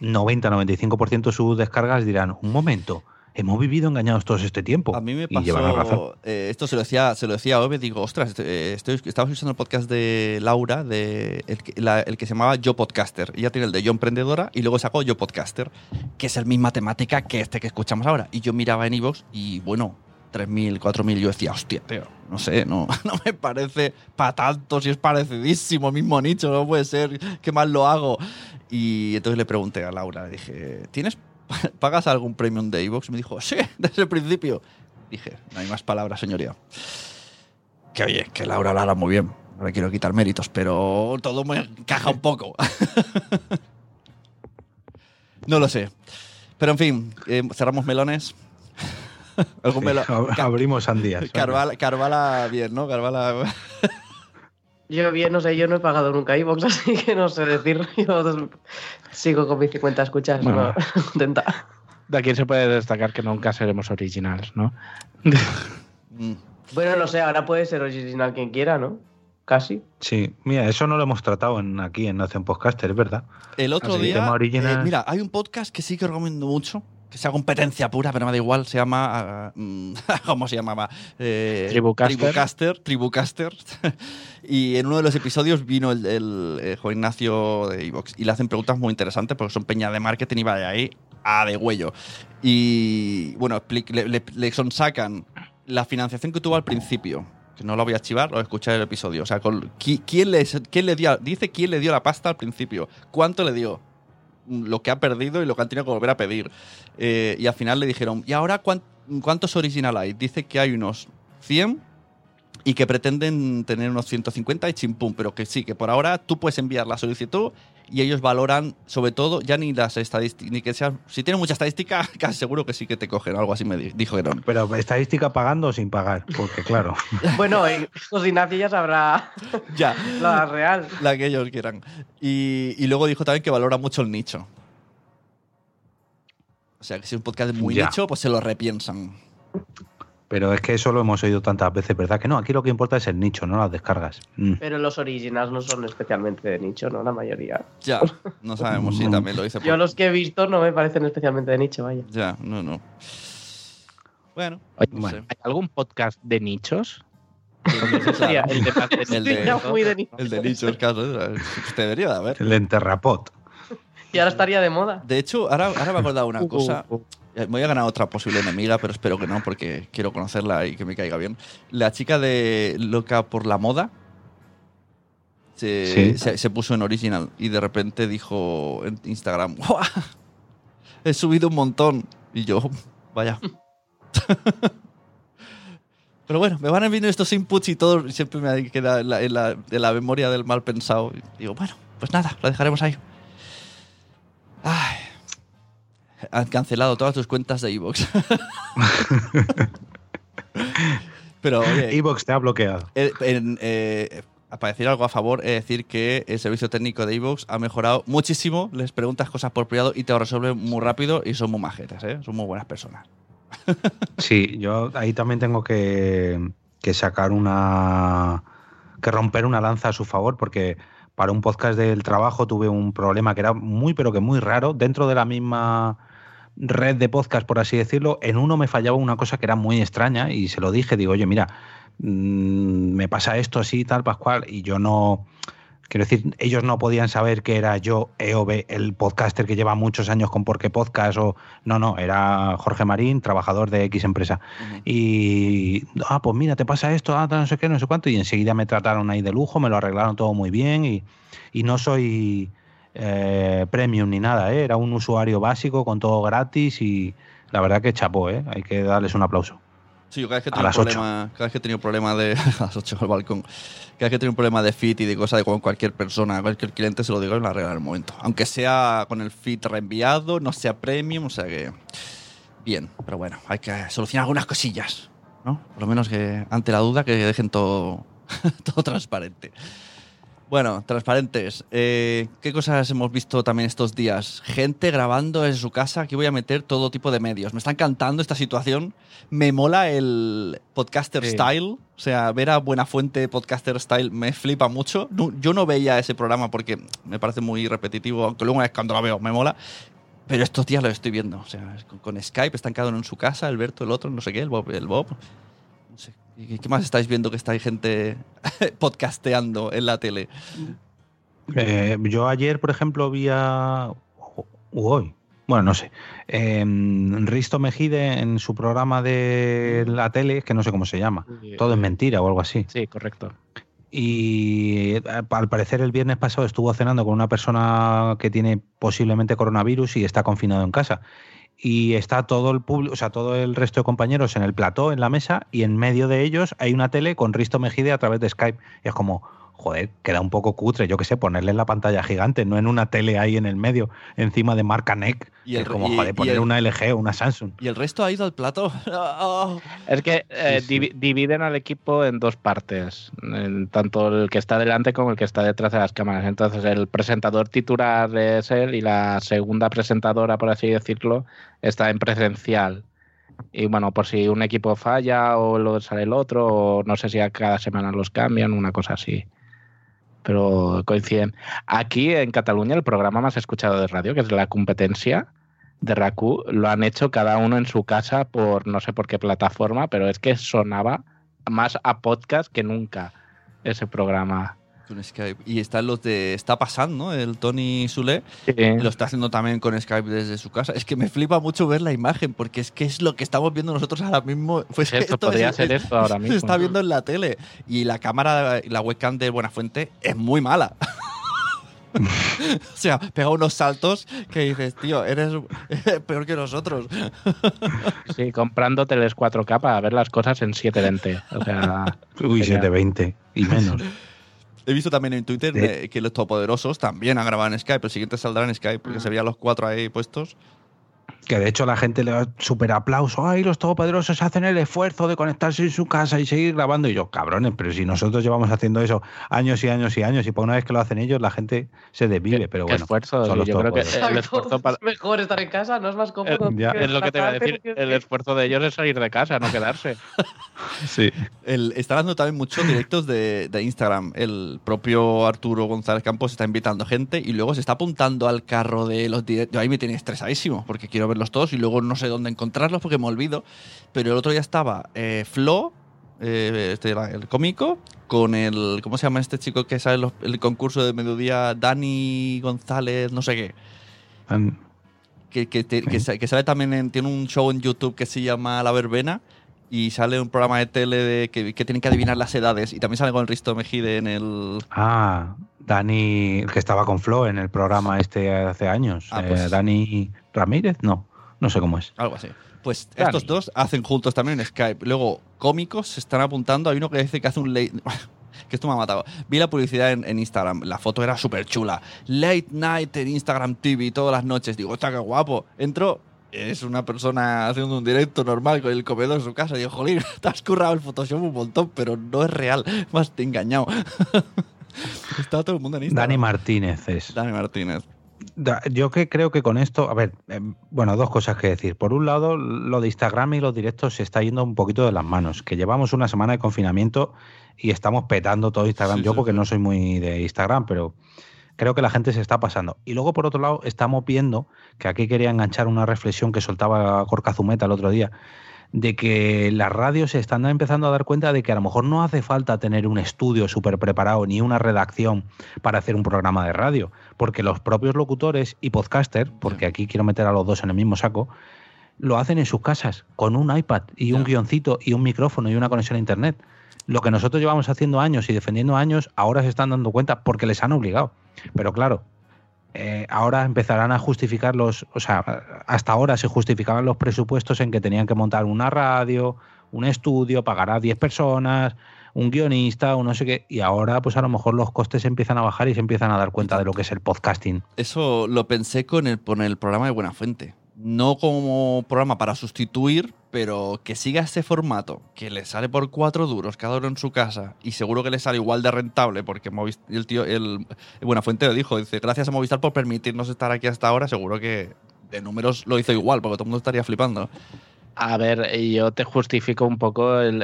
90-95% sus descargas, dirán, un momento, hemos vivido engañados todos este tiempo. A mí me pasó, eh, esto se lo decía, se lo decía a Ove, digo, ostras, eh, estoy, estaba escuchando el podcast de Laura, de el, que se llamaba Yo Podcaster. Ella tiene el de Yo Emprendedora y luego sacó Yo Podcaster, que es la misma temática que este que escuchamos ahora. Y yo miraba en Evox y bueno, 3.000, 4.000, yo decía, hostia, tío, no sé, no, no me parece para tanto, si es parecidísimo, mismo nicho, no puede ser, qué mal lo hago. Y entonces le pregunté a Laura, le dije, ¿tienes ¿pagas algún premium de iVoox? Me dijo, sí, desde el principio. Dije, no hay más palabras, señoría. Que oye, que Laura lo hará muy bien. No le quiero quitar méritos, pero todo me encaja un poco. no lo sé. Pero en fin, eh, cerramos melones. abrimos sandías. Carvala, Carvala bien, ¿no? Carvala. Yo bien, no sé, yo no he pagado nunca iVoox, así que no sé decir. Yo sigo con mis 50 escuchas, bueno, contenta. De aquí se puede destacar que nunca seremos originales, ¿no? Mm. bueno, no sé, ahora puede ser original quien quiera, ¿no? Casi. Sí, mira, eso no lo hemos tratado en, aquí en Nación Podcaster, es verdad. El otro día, eh, mira, hay un podcast que sí que recomiendo mucho, que sea competencia pura, pero me da igual, se llama. Uh, ¿Cómo se llamaba? Eh, Tribucaster. Tribucaster. y en uno de los episodios vino el, el, eh, Juan Ignacio de Evox y le hacen preguntas muy interesantes porque son peña de marketing y va de ahí a de huello. Y bueno, le, le, le sacan la financiación que tuvo al principio. Que no lo voy a archivar, lo escuchar el episodio. O sea, ¿quién, le, quién le dio, dice quién le dio la pasta al principio, cuánto le dio lo que ha perdido y lo que han tenido que volver a pedir. Eh, y al final le dijeron, ¿y ahora cuántos original hay? Dice que hay unos 100 y que pretenden tener unos 150 y chimpum, pero que sí, que por ahora tú puedes enviar la solicitud y ellos valoran, sobre todo, ya ni las estadísticas, ni que sea, si tienen mucha estadística, casi seguro que sí que te cogen, algo así me dijeron. Pero estadística pagando o sin pagar, porque claro. bueno, en Ignacio ya sabrá ya, la real. La que ellos quieran. Y, y, luego dijo también que valora mucho el nicho. O sea, que si es un podcast muy nicho, pues se lo repiensan. Pero es que eso lo hemos oído tantas veces, ¿verdad? Que no, aquí lo que importa es el nicho, no las descargas. Mm. Pero los originals no son especialmente de nicho, ¿no? La mayoría. Ya, no sabemos si también lo dice. Yo los que he visto no me parecen especialmente de nicho, vaya. Ya, no, no. Bueno, ¿hay algún podcast de nichos? el de, el de nichos, claro. Debería de haber. El enterrapot. Y ahora estaría de moda. De hecho, ahora, ahora me he acordado una uh, cosa. Uh, uh. Eh, voy a ganar otra posible enemiga, pero espero que no, porque quiero conocerla y que me caiga bien. La chica de Loca por la Moda. se, puso en original y de repente dijo en Instagram, he subido un montón. Y yo, vaya. Pero bueno, me van a venir estos inputs y todo siempre me queda en la, en la, memoria del mal pensado. Y digo, bueno, pues nada, lo dejaremos ahí. Han cancelado todas tus cuentas de Evox. Pero Evox te ha bloqueado. Eh, eh, para decir algo a favor, es decir que el servicio técnico de Evox ha mejorado muchísimo. Les preguntas cosas por privado y te lo resuelven muy rápido y son muy majetas, ¿eh? son muy buenas personas. sí, yo ahí también tengo que, que sacar una. que romper una lanza a su favor, porque para un podcast del trabajo tuve un problema que era muy, pero que muy raro. Dentro de la misma red de podcast, por así decirlo, en uno me fallaba una cosa que era muy extraña y se lo dije, digo, oye, mira, mm, me pasa esto así, tal, Pascual, y yo no, quiero decir, ellos no podían saber que era yo, EOB, el podcaster que lleva muchos años con Porque Podcast, o no, no, era Jorge Marín, trabajador de X empresa. Y, ah, pues mira, te pasa esto, ah, no sé qué, no sé cuánto, y enseguida me trataron ahí de lujo, me lo arreglaron todo muy bien, y, y no soy eh, premium ni nada, ¿eh? era un usuario básico con todo gratis y la verdad que chapó, ¿eh? hay que darles un aplauso. Sí, yo cada vez que he tenido problema, cada vez que he tenido problema de a las 8 al balcón, cada vez que he tenido un problema de fit y de cosas de cualquier persona, cualquier cliente se lo digo en la regla en el momento. Aunque sea con el fit reenviado, no sea premium, o sea que bien, pero bueno, hay que solucionar algunas cosillas, ¿no? Por lo menos que ante la duda que dejen todo, todo transparente. Bueno, transparentes. Eh, ¿Qué cosas hemos visto también estos días? Gente grabando en su casa. Aquí voy a meter todo tipo de medios. Me está encantando esta situación. Me mola el podcaster style. O sea, ver a Buena Fuente podcaster style me flipa mucho. yo no veía ese programa porque me parece muy repetitivo, aunque luego cuando lo veo me mola. Pero estos días lo estoy viendo. O sea, con, Skype están cada uno en su casa, Alberto, el otro, no sé qué, el Bob. El Bob. ¿Qué más estáis viendo que está gente podcasteando en la tele? Eh, yo ayer, por ejemplo, vi a. hoy. Bueno, no sé. Em, Risto Mejide en su programa de la tele, que no sé cómo se llama. Todo es mentira o algo así. Sí, correcto. Y eh, al parecer el viernes pasado estuvo cenando con una persona que tiene posiblemente coronavirus y está confinado en casa y está todo el público, o sea, todo el resto de compañeros en el plató, en la mesa, y en medio de ellos hay una tele con Risto Mejide a través de Skype. Y es como, joder, queda un poco cutre, yo qué sé, ponerle en la pantalla gigante, no en una tele ahí en el medio, encima de marca NEC. Y el, es como, joder, poner una LG o una Samsung. Y el resto ha ido al plato. Es que eh, dividen al equipo en dos partes, tanto el que está delante como el que está detrás de las cámaras. Entonces, el presentador titular es él y la segunda presentadora, por así decirlo, está en presencial. Y bueno, por si un equipo falla o lo sale el otro, o no sé si a cada semana los cambian, una cosa así pero coinciden. Aquí en Cataluña el programa más escuchado de radio, que es la competencia de RACU, lo han hecho cada uno en su casa por no sé por qué plataforma, pero es que sonaba más a podcast que nunca ese programa. Skype. Y están los de. Está pasando, El Tony Sule. Lo está haciendo también con Skype desde su casa. Es que me flipa mucho ver la imagen, porque es que es lo que estamos viendo nosotros ahora mismo. Pues esto, podría ser esto ahora mismo. Se está viendo en la tele. Y la cámara, la webcam de Buenafuente es muy mala. o sea, pega unos saltos que dices, tío, eres peor que nosotros. sí, comprando teles 4K para ver las cosas en 720. O sea, Uy, 720 y menos. He visto también en Twitter que los todopoderosos también han grabado en Skype. El siguiente saldrá en Skype porque se veían los cuatro ahí puestos. Que de hecho la gente le da súper aplauso. Ay, los todopoderosos hacen el esfuerzo de conectarse en su casa y seguir grabando. Y yo, cabrones, pero si nosotros llevamos haciendo eso años y años y años, y por una vez que lo hacen ellos, la gente se desvive. Pero bueno, esfuerzo, yo creo que el esfuerzo para... Es mejor estar en casa, no es más cómodo. es lo que te iba a decir. El esfuerzo de ellos es salir de casa, no quedarse. sí. El, está dando también muchos directos de, de, Instagram. El propio Arturo González Campos está invitando gente y luego se está apuntando al carro de los directos. Ahí me tiene estresadísimo porque quiero verlos todos y luego no sé dónde encontrarlos porque me olvido. Pero el otro día estaba eh, Flo, eh, este el cómico, con el. ¿Cómo se llama este chico que sale el concurso de mediodía? Dani González, no sé qué. que, que, que, sale también, tiene un show en YouTube que se llama La Verbena y sale un programa de tele de que, que tienen que adivinar las edades y también sale con Risto Mejide en el... Ah, Dani, el que estaba con Flo en el programa este hace años. Ah, pues eh, Dani Ramírez, no, no sé cómo es. Algo así. Pues estos dos hacen juntos también en Skype. Luego, cómicos se están apuntando. Hay uno que dice que hace un late. que esto me ha matado. Vi la publicidad en, Instagram. La foto era súper chula. Late night en Instagram TV todas las noches. Digo, está qué guapo. Entro. Es una persona haciendo un directo normal con el comedor en su casa. Digo, jolín, te has currado el Photoshop un montón, pero no es real. Más te he engañado. Está todo el mundo en Instagram. Dani Martínez es. Dani Martínez yo que creo que con esto, a ver, em, bueno, dos cosas que decir. Por un lado, lo de Instagram y los directos se está yendo un poquito de las manos, que llevamos una semana de confinamiento y estamos petando todo Instagram. yo porque no soy muy de Instagram, pero creo que la gente se está pasando. Y luego, por otro lado, estamos viendo, que aquí quería enganchar una reflexión que soltaba Corca Zumeta el otro día, de que las radios se están empezando a dar cuenta de que a lo mejor no hace falta tener un estudio súper preparado ni una redacción para hacer un programa de radio, porque los propios locutores y podcaster, porque aquí quiero meter a los dos en el mismo saco, lo hacen en sus casas con un iPad y un guioncito y un micrófono y una conexión a internet. Lo que nosotros llevamos haciendo años y defendiendo años, ahora se están dando cuenta porque les han obligado. Pero claro, eh, ahora empezarán a justificar los, o sea, hasta ahora se justificaban los presupuestos en que tenían que montar una radio, un estudio, pagar a 10 personas, un guionista, o no sé qué, y ahora pues a lo mejor los costes empiezan a bajar y se empiezan a dar cuenta de lo que es el podcasting. Eso lo pensé con el, con el programa de Buena Fuente no como programa para sustituir, pero que siga este formato, que le sale por cuatro duros cada uno en su casa y seguro que le sale igual de rentable porque el tío, el, Buena Fuente lo dijo, dice, gracias a Movistar por permitirnos estar aquí hasta ahora, seguro que de números lo hizo igual, porque todo el mundo estaría flipando. A ver, yo te justifico un poco el,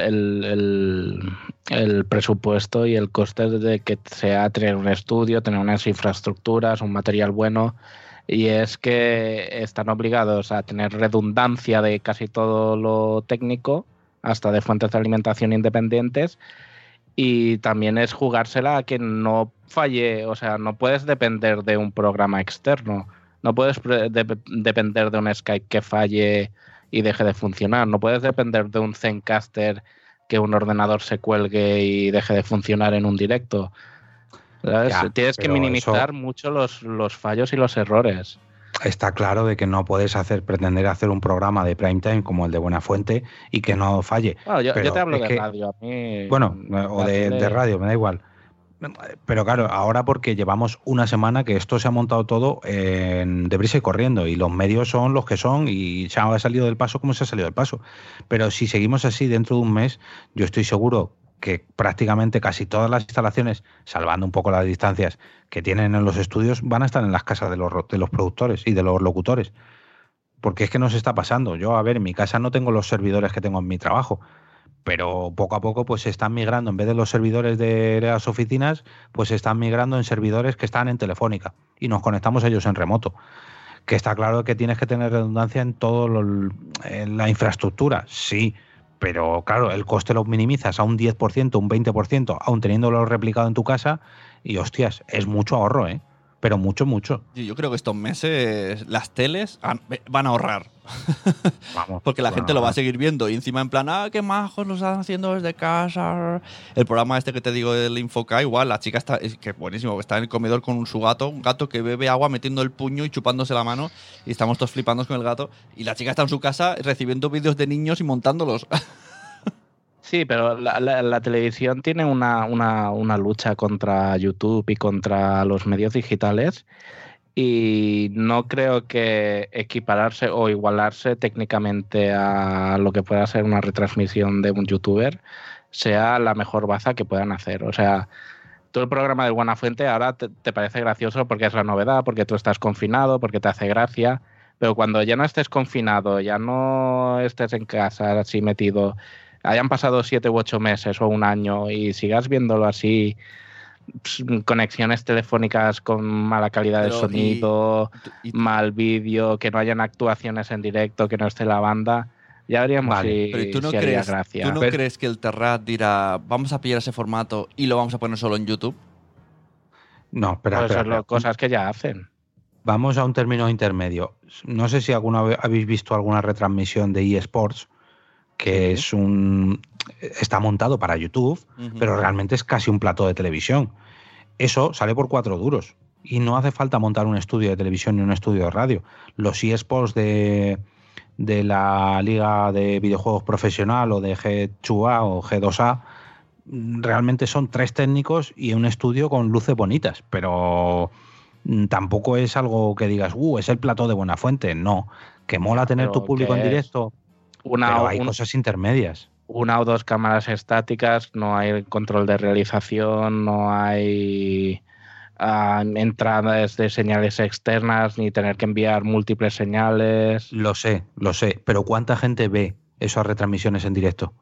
el, presupuesto y el coste de que sea tener un estudio, tener unas infraestructuras, un material bueno. Y es que están obligados a tener redundancia de casi todo lo técnico, hasta de fuentes de alimentación independientes, y también es jugársela a que no falle, o sea, no puedes depender de un programa externo, no puedes depender de un Skype que falle y deje de funcionar, no puedes depender de un Zencaster que un ordenador se cuelgue y deje de funcionar en un directo. Tienes que minimizar mucho los, los, fallos y los errores. Está claro de que no puedes hacer pretender hacer un programa de prime time como el de Buena Fuente y que no falle. yo, te hablo de radio. bueno, o de, radio, me da igual. Pero claro, ahora porque llevamos una semana que esto se ha montado todo en deprisa y corriendo y los medios son los que son y se ha salido del paso como se ha salido del paso. Pero si seguimos así dentro de un mes, yo estoy seguro que prácticamente casi todas las instalaciones, salvando un poco las distancias que tienen en los estudios, van a estar en las casas de los, de los productores y de los locutores. Porque es que nos está pasando. Yo, a ver, en mi casa no tengo los servidores que tengo en mi trabajo, pero poco a poco pues se están migrando, en vez de los servidores de las oficinas, pues se están migrando en servidores que están en Telefónica y nos conectamos ellos en remoto. Que está claro que tienes que tener redundancia en todo en la infraestructura, sí, pero claro, el coste lo minimizas a un 10%, un 20%, aún teniéndolo replicado en tu casa, y hostias, es mucho ahorro, ¿eh? Pero mucho, mucho. Yo creo que estos meses las teles van a ahorrar. Vamos, Porque la gente lo va a seguir viendo y encima en plan, ah, qué majos lo están haciendo desde casa. El programa este que te digo del Infoca, igual, la chica está, es que buenísimo, que está en el comedor con su gato, un gato que bebe agua metiendo el puño y chupándose la mano y estamos todos flipando con el gato y la chica está en su casa recibiendo vídeos de niños y montándolos. Sí, pero la, televisión tiene una, una, lucha contra YouTube y contra los medios digitales y no creo que equipararse o igualarse técnicamente a lo que pueda ser una retransmisión de un youtuber sea la mejor baza que puedan hacer. O sea, todo el programa de Buena Fuente ahora te, te parece gracioso porque es la novedad, porque tú estás confinado, porque te hace gracia, pero cuando ya no estés confinado, ya no estés en casa así metido hayan pasado siete u ocho meses o un año y sigas viéndolo así, conexiones telefónicas con mala calidad de sonido, mal vídeo, que no hayan actuaciones en directo, que no esté la banda. Ya veríamos si, pero tú no crees, ¿Tú no crees que el Terrat dirá, vamos a pillar ese formato y lo vamos a poner solo en YouTube? No, pero, pues cosas que ya hacen. Vamos a un término intermedio. No sé si alguna vez habéis visto alguna retransmisión de eSports que es un está montado para YouTube, pero realmente es casi un plato de televisión. Eso sale por cuatro duros y no hace falta montar un estudio de televisión ni un estudio de radio. Los eSports de, de la Liga de Videojuegos Profesional o de G2A o G2A realmente son tres técnicos y un estudio con luces bonitas, pero mm, tampoco es algo que digas, uh, es el plato de buena fuente. No, que mola tener tu público en directo, una, pero hay cosas intermedias. Una o dos cámaras estáticas, no hay control de realización, no hay entradas de señales externas ni tener que enviar múltiples señales. Lo sé, lo sé, pero ¿cuánta gente ve esas retransmisiones en directo?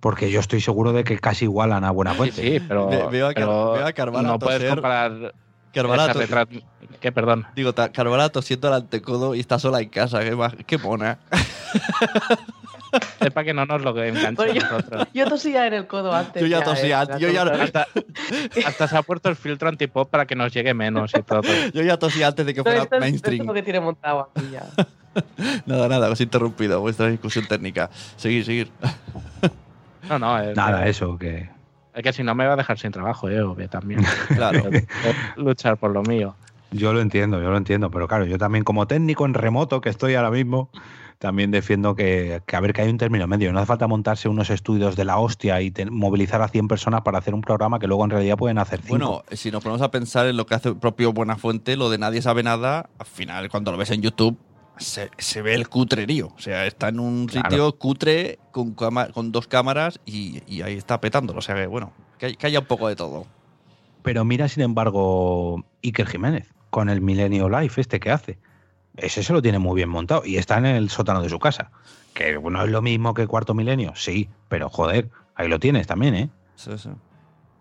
Porque yo estoy seguro de que casi igualan a buena fuente. Sí, pero, veo a, no puedes comparar Carvalato. ¿Qué, perdón? Digo, Carvalato siento el antecodo y está sola en casa. Qué, qué mona. Es para que no nos lo enganche yo, nosotros. Yo tosía en el codo antes. Yo ya, tosía. Yo ya hasta, hasta, se ha puesto el filtro antipop para que nos llegue menos y todo. Yo ya tosía antes de que fuera mainstream. Esto es lo que tiene montado aquí ya. nada, nada, os he interrumpido vuestra discusión técnica. Seguir, seguir. No, no. Es nada, eso, que... Es que si no me va a dejar sin trabajo, yo también. claro. Luchar por lo mío. Yo lo entiendo, yo lo entiendo, pero claro, yo también como técnico en remoto que estoy ahora mismo, también defiendo que, a ver que hay un término medio. No hace falta montarse unos estudios de la hostia y movilizar a 100 personas para hacer un programa que luego en realidad pueden hacer 5. Bueno, si nos ponemos a pensar en lo que hace el propio Buenafuente, lo de nadie sabe nada, al final cuando lo ves en YouTube se, ve el cutrerío. O sea, está en un sitio cutre con, con dos cámaras y, ahí está petándolo. O sea que, bueno, que, haya un poco de todo. Pero mira, sin embargo, Iker Jiménez con el Milenio Life este que hace ese se lo tiene muy bien montado y está en el sótano de su casa. Que no es lo mismo que Cuarto Milenio, sí, pero joder, ahí lo tienes también, ¿eh? Sí, sí.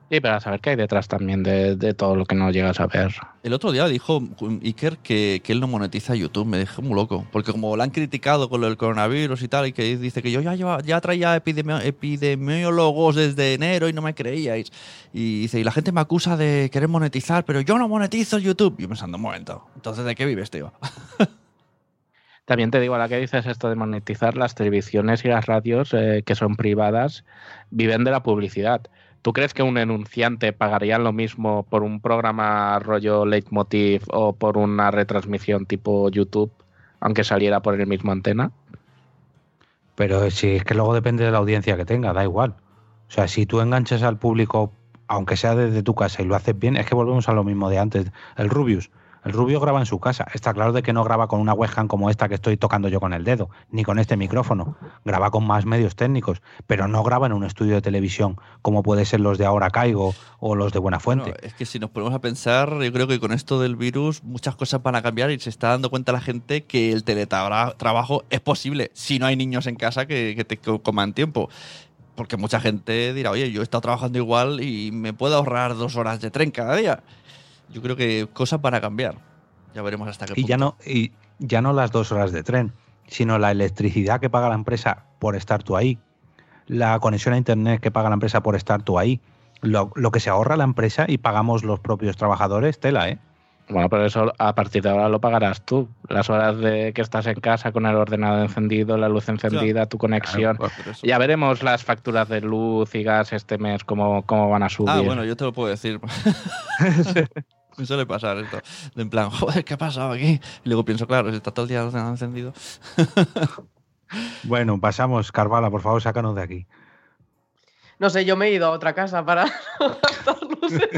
Sí, para saber qué hay detrás también de, todo lo que no llegas a ver. El otro día dijo Iker que, él no monetiza YouTube, me dejé muy loco. Porque como lo han criticado con del coronavirus y tal, y que dice que yo ya, ya traía epidemiólogos desde enero y no me creíais. Y dice, y la gente me acusa de querer monetizar, pero yo no monetizo YouTube. Y yo pensando, un momento, entonces ¿de qué vives, tío? También te digo, a la que dices esto de monetizar, las televisiones y las radios eh, que son privadas viven de la publicidad. ¿Tú crees que un enunciante pagaría lo mismo por un programa rollo leitmotiv o por una retransmisión tipo YouTube, aunque saliera por el mismo antena? Pero si es que luego depende de la audiencia que tenga, da igual. O sea, si tú enganchas al público, aunque sea desde tu casa y lo haces bien, es que volvemos a lo mismo de antes. El Rubius. El rubio graba en su casa. Está claro de que no graba con una webcam como esta que estoy tocando yo con el dedo, ni con este micrófono. Graba con más medios técnicos, pero no graba en un estudio de televisión como puede ser los de Ahora Caigo o los de Buena Fuente. es que si nos ponemos a pensar, yo creo que con esto del virus muchas cosas van a cambiar y se está dando cuenta la gente que el teletrabajo es posible si no hay niños en casa que, que te coman tiempo porque mucha gente dirá, oye, yo he estado trabajando igual y me puedo ahorrar dos horas de tren cada día yo creo que cosas para cambiar. Ya veremos hasta qué y Ya no, y ya no las dos horas de tren, sino la electricidad que paga la empresa por estar tú ahí, la conexión a Internet que paga la empresa por estar tú ahí, lo, lo que se ahorra la empresa y pagamos los propios trabajadores, tela, ¿eh? Bueno, pero eso a partir de ahora lo pagarás tú. Las horas de que estás en casa con el ordenador encendido, la luz encendida, tu conexión. Pues ya veremos las facturas de luz y gas este mes, cómo, cómo van a subir. Ah, bueno, yo te lo puedo decir. Me suele pasar esto. De en plan, joder, ¿qué ha pasado aquí? Y luego pienso, claro, si está todo el día encendido. bueno, pasamos. Carvala, por favor, sácanos de aquí. No sé, yo me he ido a otra casa para gastar luces.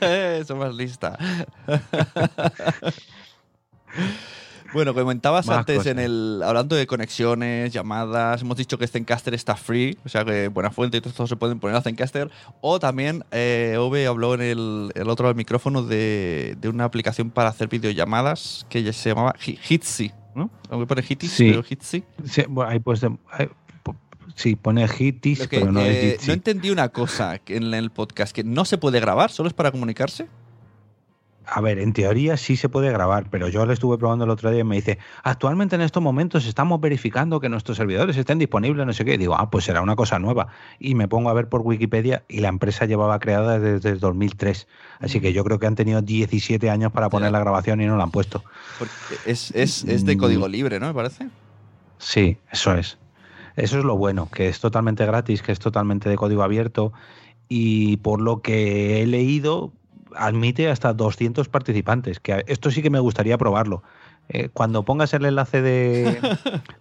Eso más lista. Bueno, comentabas antes en el hablando de conexiones, llamadas, hemos dicho que Zencaster está free, o sea que buena fuente y todo esto se pueden poner a Zencaster. O también eh, Ove habló en el, el otro micrófono de, de, una aplicación para hacer videollamadas que se llamaba Hitsi, ¿no? Aunque pone Hitsi, sí. pero Hitsi. Sí, bueno, ahí pues Sí, pone Hitis, pero no es eh, No entendí una cosa en el podcast, que no se puede grabar, solo es para comunicarse. A ver, en teoría sí se puede grabar, pero yo lo estuve probando el otro día y me dice, actualmente en estos momentos estamos verificando que nuestros servidores estén disponibles, no sé qué. Y digo, ah, pues será una cosa nueva. Y me pongo a ver por Wikipedia y la empresa llevaba creada desde el 2003. Así que yo creo que han tenido 17 años para poner la grabación y no la han puesto. es, es, es de código libre, ¿no? Me parece. Sí, eso es. Eso es lo bueno, que es totalmente gratis, que es totalmente de código abierto y por lo que he leído admite hasta 200 participantes, que esto sí que me gustaría probarlo. Eh, cuando pongas el enlace de,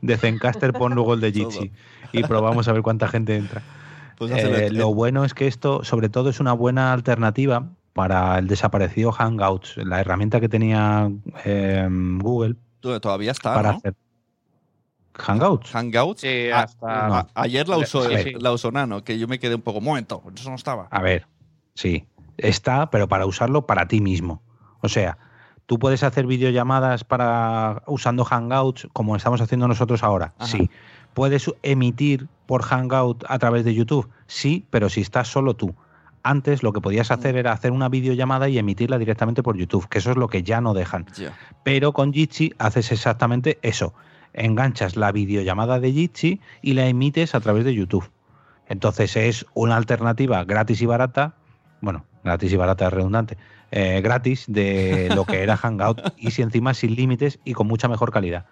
de Zencaster, pon luego el de Jitsi y probamos a ver cuánta gente entra. Pues eh, lo bueno es que esto, sobre todo, es una buena alternativa para el desaparecido Hangouts, la herramienta que tenía em, Google. Todavía está, para hacer Hangouts. Hangouts. Sí, hasta... ayer la usó, la usó Nano, que yo me quedé un poco, momento, eso no estaba. A ver, sí, está, pero para usarlo para ti mismo. O sea, tú puedes hacer videollamadas para usando Hangouts como estamos haciendo nosotros ahora. Sí. ¿Puedes emitir por Hangout a través de YouTube? Sí, pero si estás solo tú. Antes lo que podías hacer mm. era hacer una videollamada y emitirla directamente por YouTube, que eso es lo que ya no dejan. Pero con Jitsi haces exactamente eso. Enganchas la videollamada de Jitsi y la emites a través de YouTube. Entonces es una alternativa gratis y barata, bueno, gratis y barata es redundante, eh, gratis de lo que era Hangout y si encima sin límites y con mucha mejor calidad.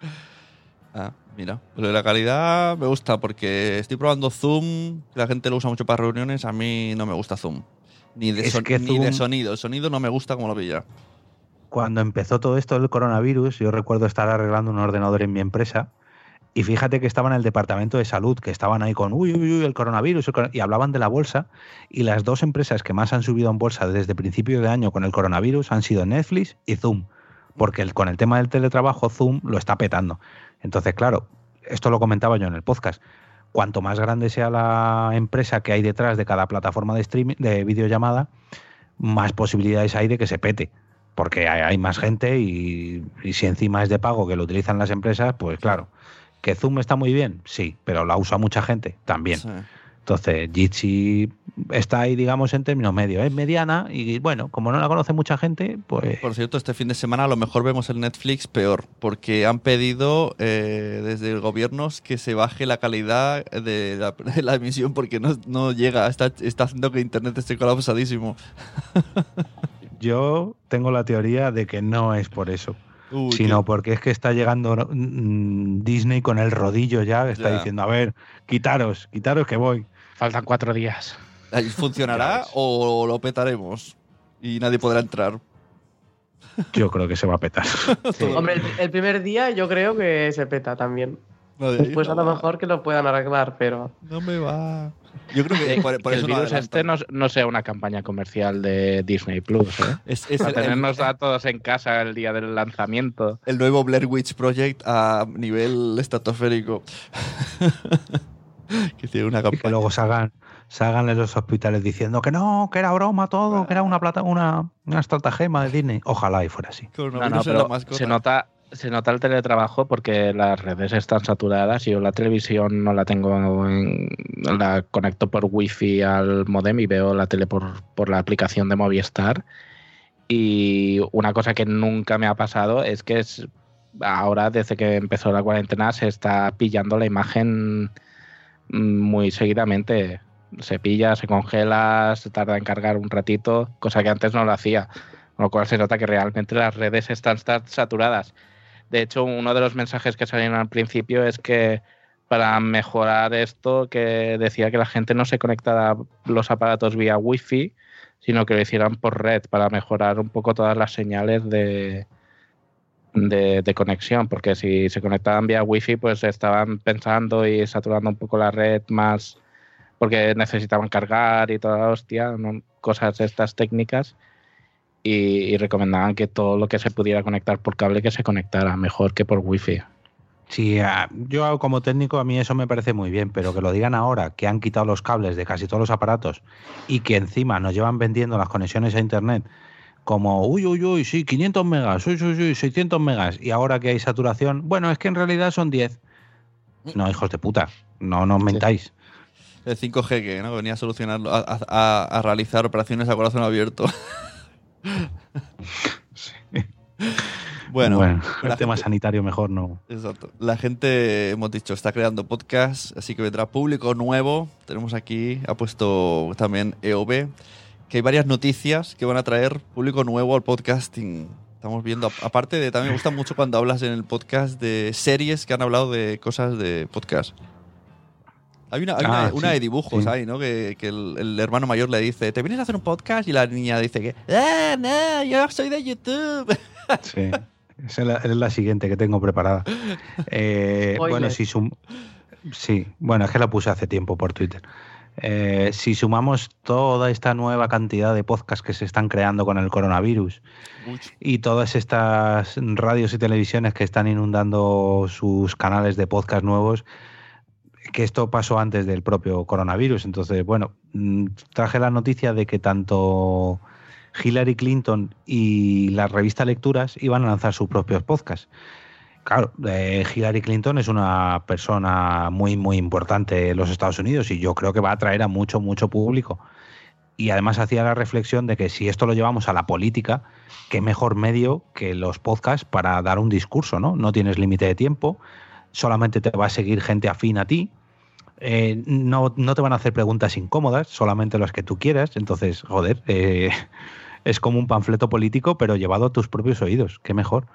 Ah, mira. Lo de la calidad me gusta porque estoy probando Zoom, la gente lo usa mucho para reuniones, a mí no me gusta Zoom. Ni de, sonido. El sonido no me gusta como lo pilla. Cuando empezó todo esto del coronavirus, yo recuerdo estar arreglando un ordenador en mi empresa y fíjate que estaban en el departamento de salud, que estaban ahí con, uy, uy, uy, el coronavirus, y hablaban de la bolsa. Y las dos empresas que más han subido en bolsa desde principios de año con el coronavirus han sido Netflix y Zoom. Porque con el tema del teletrabajo, Zoom lo está petando. Entonces, claro, esto lo comentaba yo en el podcast. Cuanto más grande sea la empresa que hay detrás de cada plataforma de streaming, de videollamada, más posibilidades hay de que se pete. Porque hay, más gente y, si encima es de pago que lo utilizan las empresas, pues claro. ¿Que Zoom está muy bien? Sí, pero la usa mucha gente también. Entonces, Jitsi está ahí, digamos, en términos medios. Es mediana y, bueno, como no la conoce mucha gente, pues... Por cierto, este fin de semana a lo mejor vemos el Netflix peor, porque han pedido eh, desde el gobierno que se baje la calidad de la, emisión porque no, llega, está, está haciendo que Internet esté colapsadísimo. Yo tengo la teoría de que no es por eso. sino porque es que está llegando mm, Disney con el rodillo ya, está diciendo, a ver, quitaros, quitaros que voy. Faltan cuatro días. ¿Funcionará o lo petaremos? Y nadie podrá entrar. Yo creo que se va a petar. Hombre, el, primer día yo creo que se peta también. Después a lo mejor que lo puedan arreglar, pero. No me va. Yo creo que por, el virus este no, sea una campaña comercial de Disney Plus. ¿eh? Es, Para tenernos a todos en casa el día del lanzamiento. El nuevo Blair Witch Project a nivel estratosférico. que tiene una campaña. Y que luego salgan, salgan en los hospitales diciendo que no, que era broma todo, que era una plata, una, una estratagema de Disney. Ojalá y fuera así. se nota, se nota el teletrabajo porque las redes están saturadas. Yo la televisión no la tengo, en, la conecto por wifi al modem y veo la tele por, por la aplicación de Movistar. Y una cosa que nunca me ha pasado es que es, ahora, desde que empezó la cuarentena, se está pillando la imagen muy seguidamente. Se pilla, se congela, se tarda en cargar un ratito, cosa que antes no lo hacía. Con lo cual se nota que realmente las redes están saturadas. De hecho, uno de los mensajes que salieron al principio es que para mejorar esto, que decía que la gente no se conectara los aparatos vía wifi, sino que lo hicieran por red para mejorar un poco todas las señales de, de, conexión, porque si se conectaban vía wifi, pues estaban pensando y saturando un poco la red más porque necesitaban cargar y toda la hostia, cosas estas técnicas. Y, recomendaban que todo lo que se pudiera conectar por cable que se conectara mejor que por wifi. Sí, yo como técnico a mí eso me parece muy bien, pero que lo digan ahora, que han quitado los cables de casi todos los aparatos y que encima nos llevan vendiendo las conexiones a Internet como, uy, uy, uy, sí, 500 megas, uy, uy, uy, 600 megas, y ahora que hay saturación, bueno, es que en realidad son 10. No, hijos de puta, no nos mentáis. El 5G que ¿no? venía a solucionar, a, realizar operaciones a corazón abierto. Bueno, el tema sanitario mejor no. Exacto. La gente, hemos dicho, está creando podcast, así que vendrá público nuevo. Tenemos aquí, ha puesto también EOB que hay varias noticias que van a traer público nuevo al podcasting. Estamos viendo, aparte de, también me gusta mucho cuando hablas en el podcast de series que han hablado de cosas de podcast. Hay una, ah, una, de dibujos ahí, ¿no? Que, el, hermano mayor le dice, ¿te vienes a hacer un podcast? Y la niña dice que, ¡ah, no! Yo soy de YouTube. Sí. es la, siguiente que tengo preparada. Eh, bueno, si sum Sí, bueno, es que la puse hace tiempo por Twitter. Eh, si sumamos toda esta nueva cantidad de podcasts que se están creando con el coronavirus y todas estas radios y televisiones que están inundando sus canales de podcast nuevos, que esto pasó antes del propio coronavirus. Entonces, bueno, mm, traje la noticia de que tanto Hillary Clinton y la revista Lecturas iban a lanzar sus propios podcasts. Claro, eh, Hillary Clinton es una persona muy, muy importante en los Estados Unidos y yo creo que va a atraer a mucho, mucho público. Y además hacía la reflexión de que si esto lo llevamos a la política, qué mejor medio que los podcasts para dar un discurso, ¿no? No tienes límite de tiempo, solamente te va a seguir gente afín a ti, eh, no, no, te van a hacer preguntas incómodas, solamente las que tú quieras. Entonces, joder, eh, es como un panfleto político, pero llevado a tus propios oídos. Qué mejor.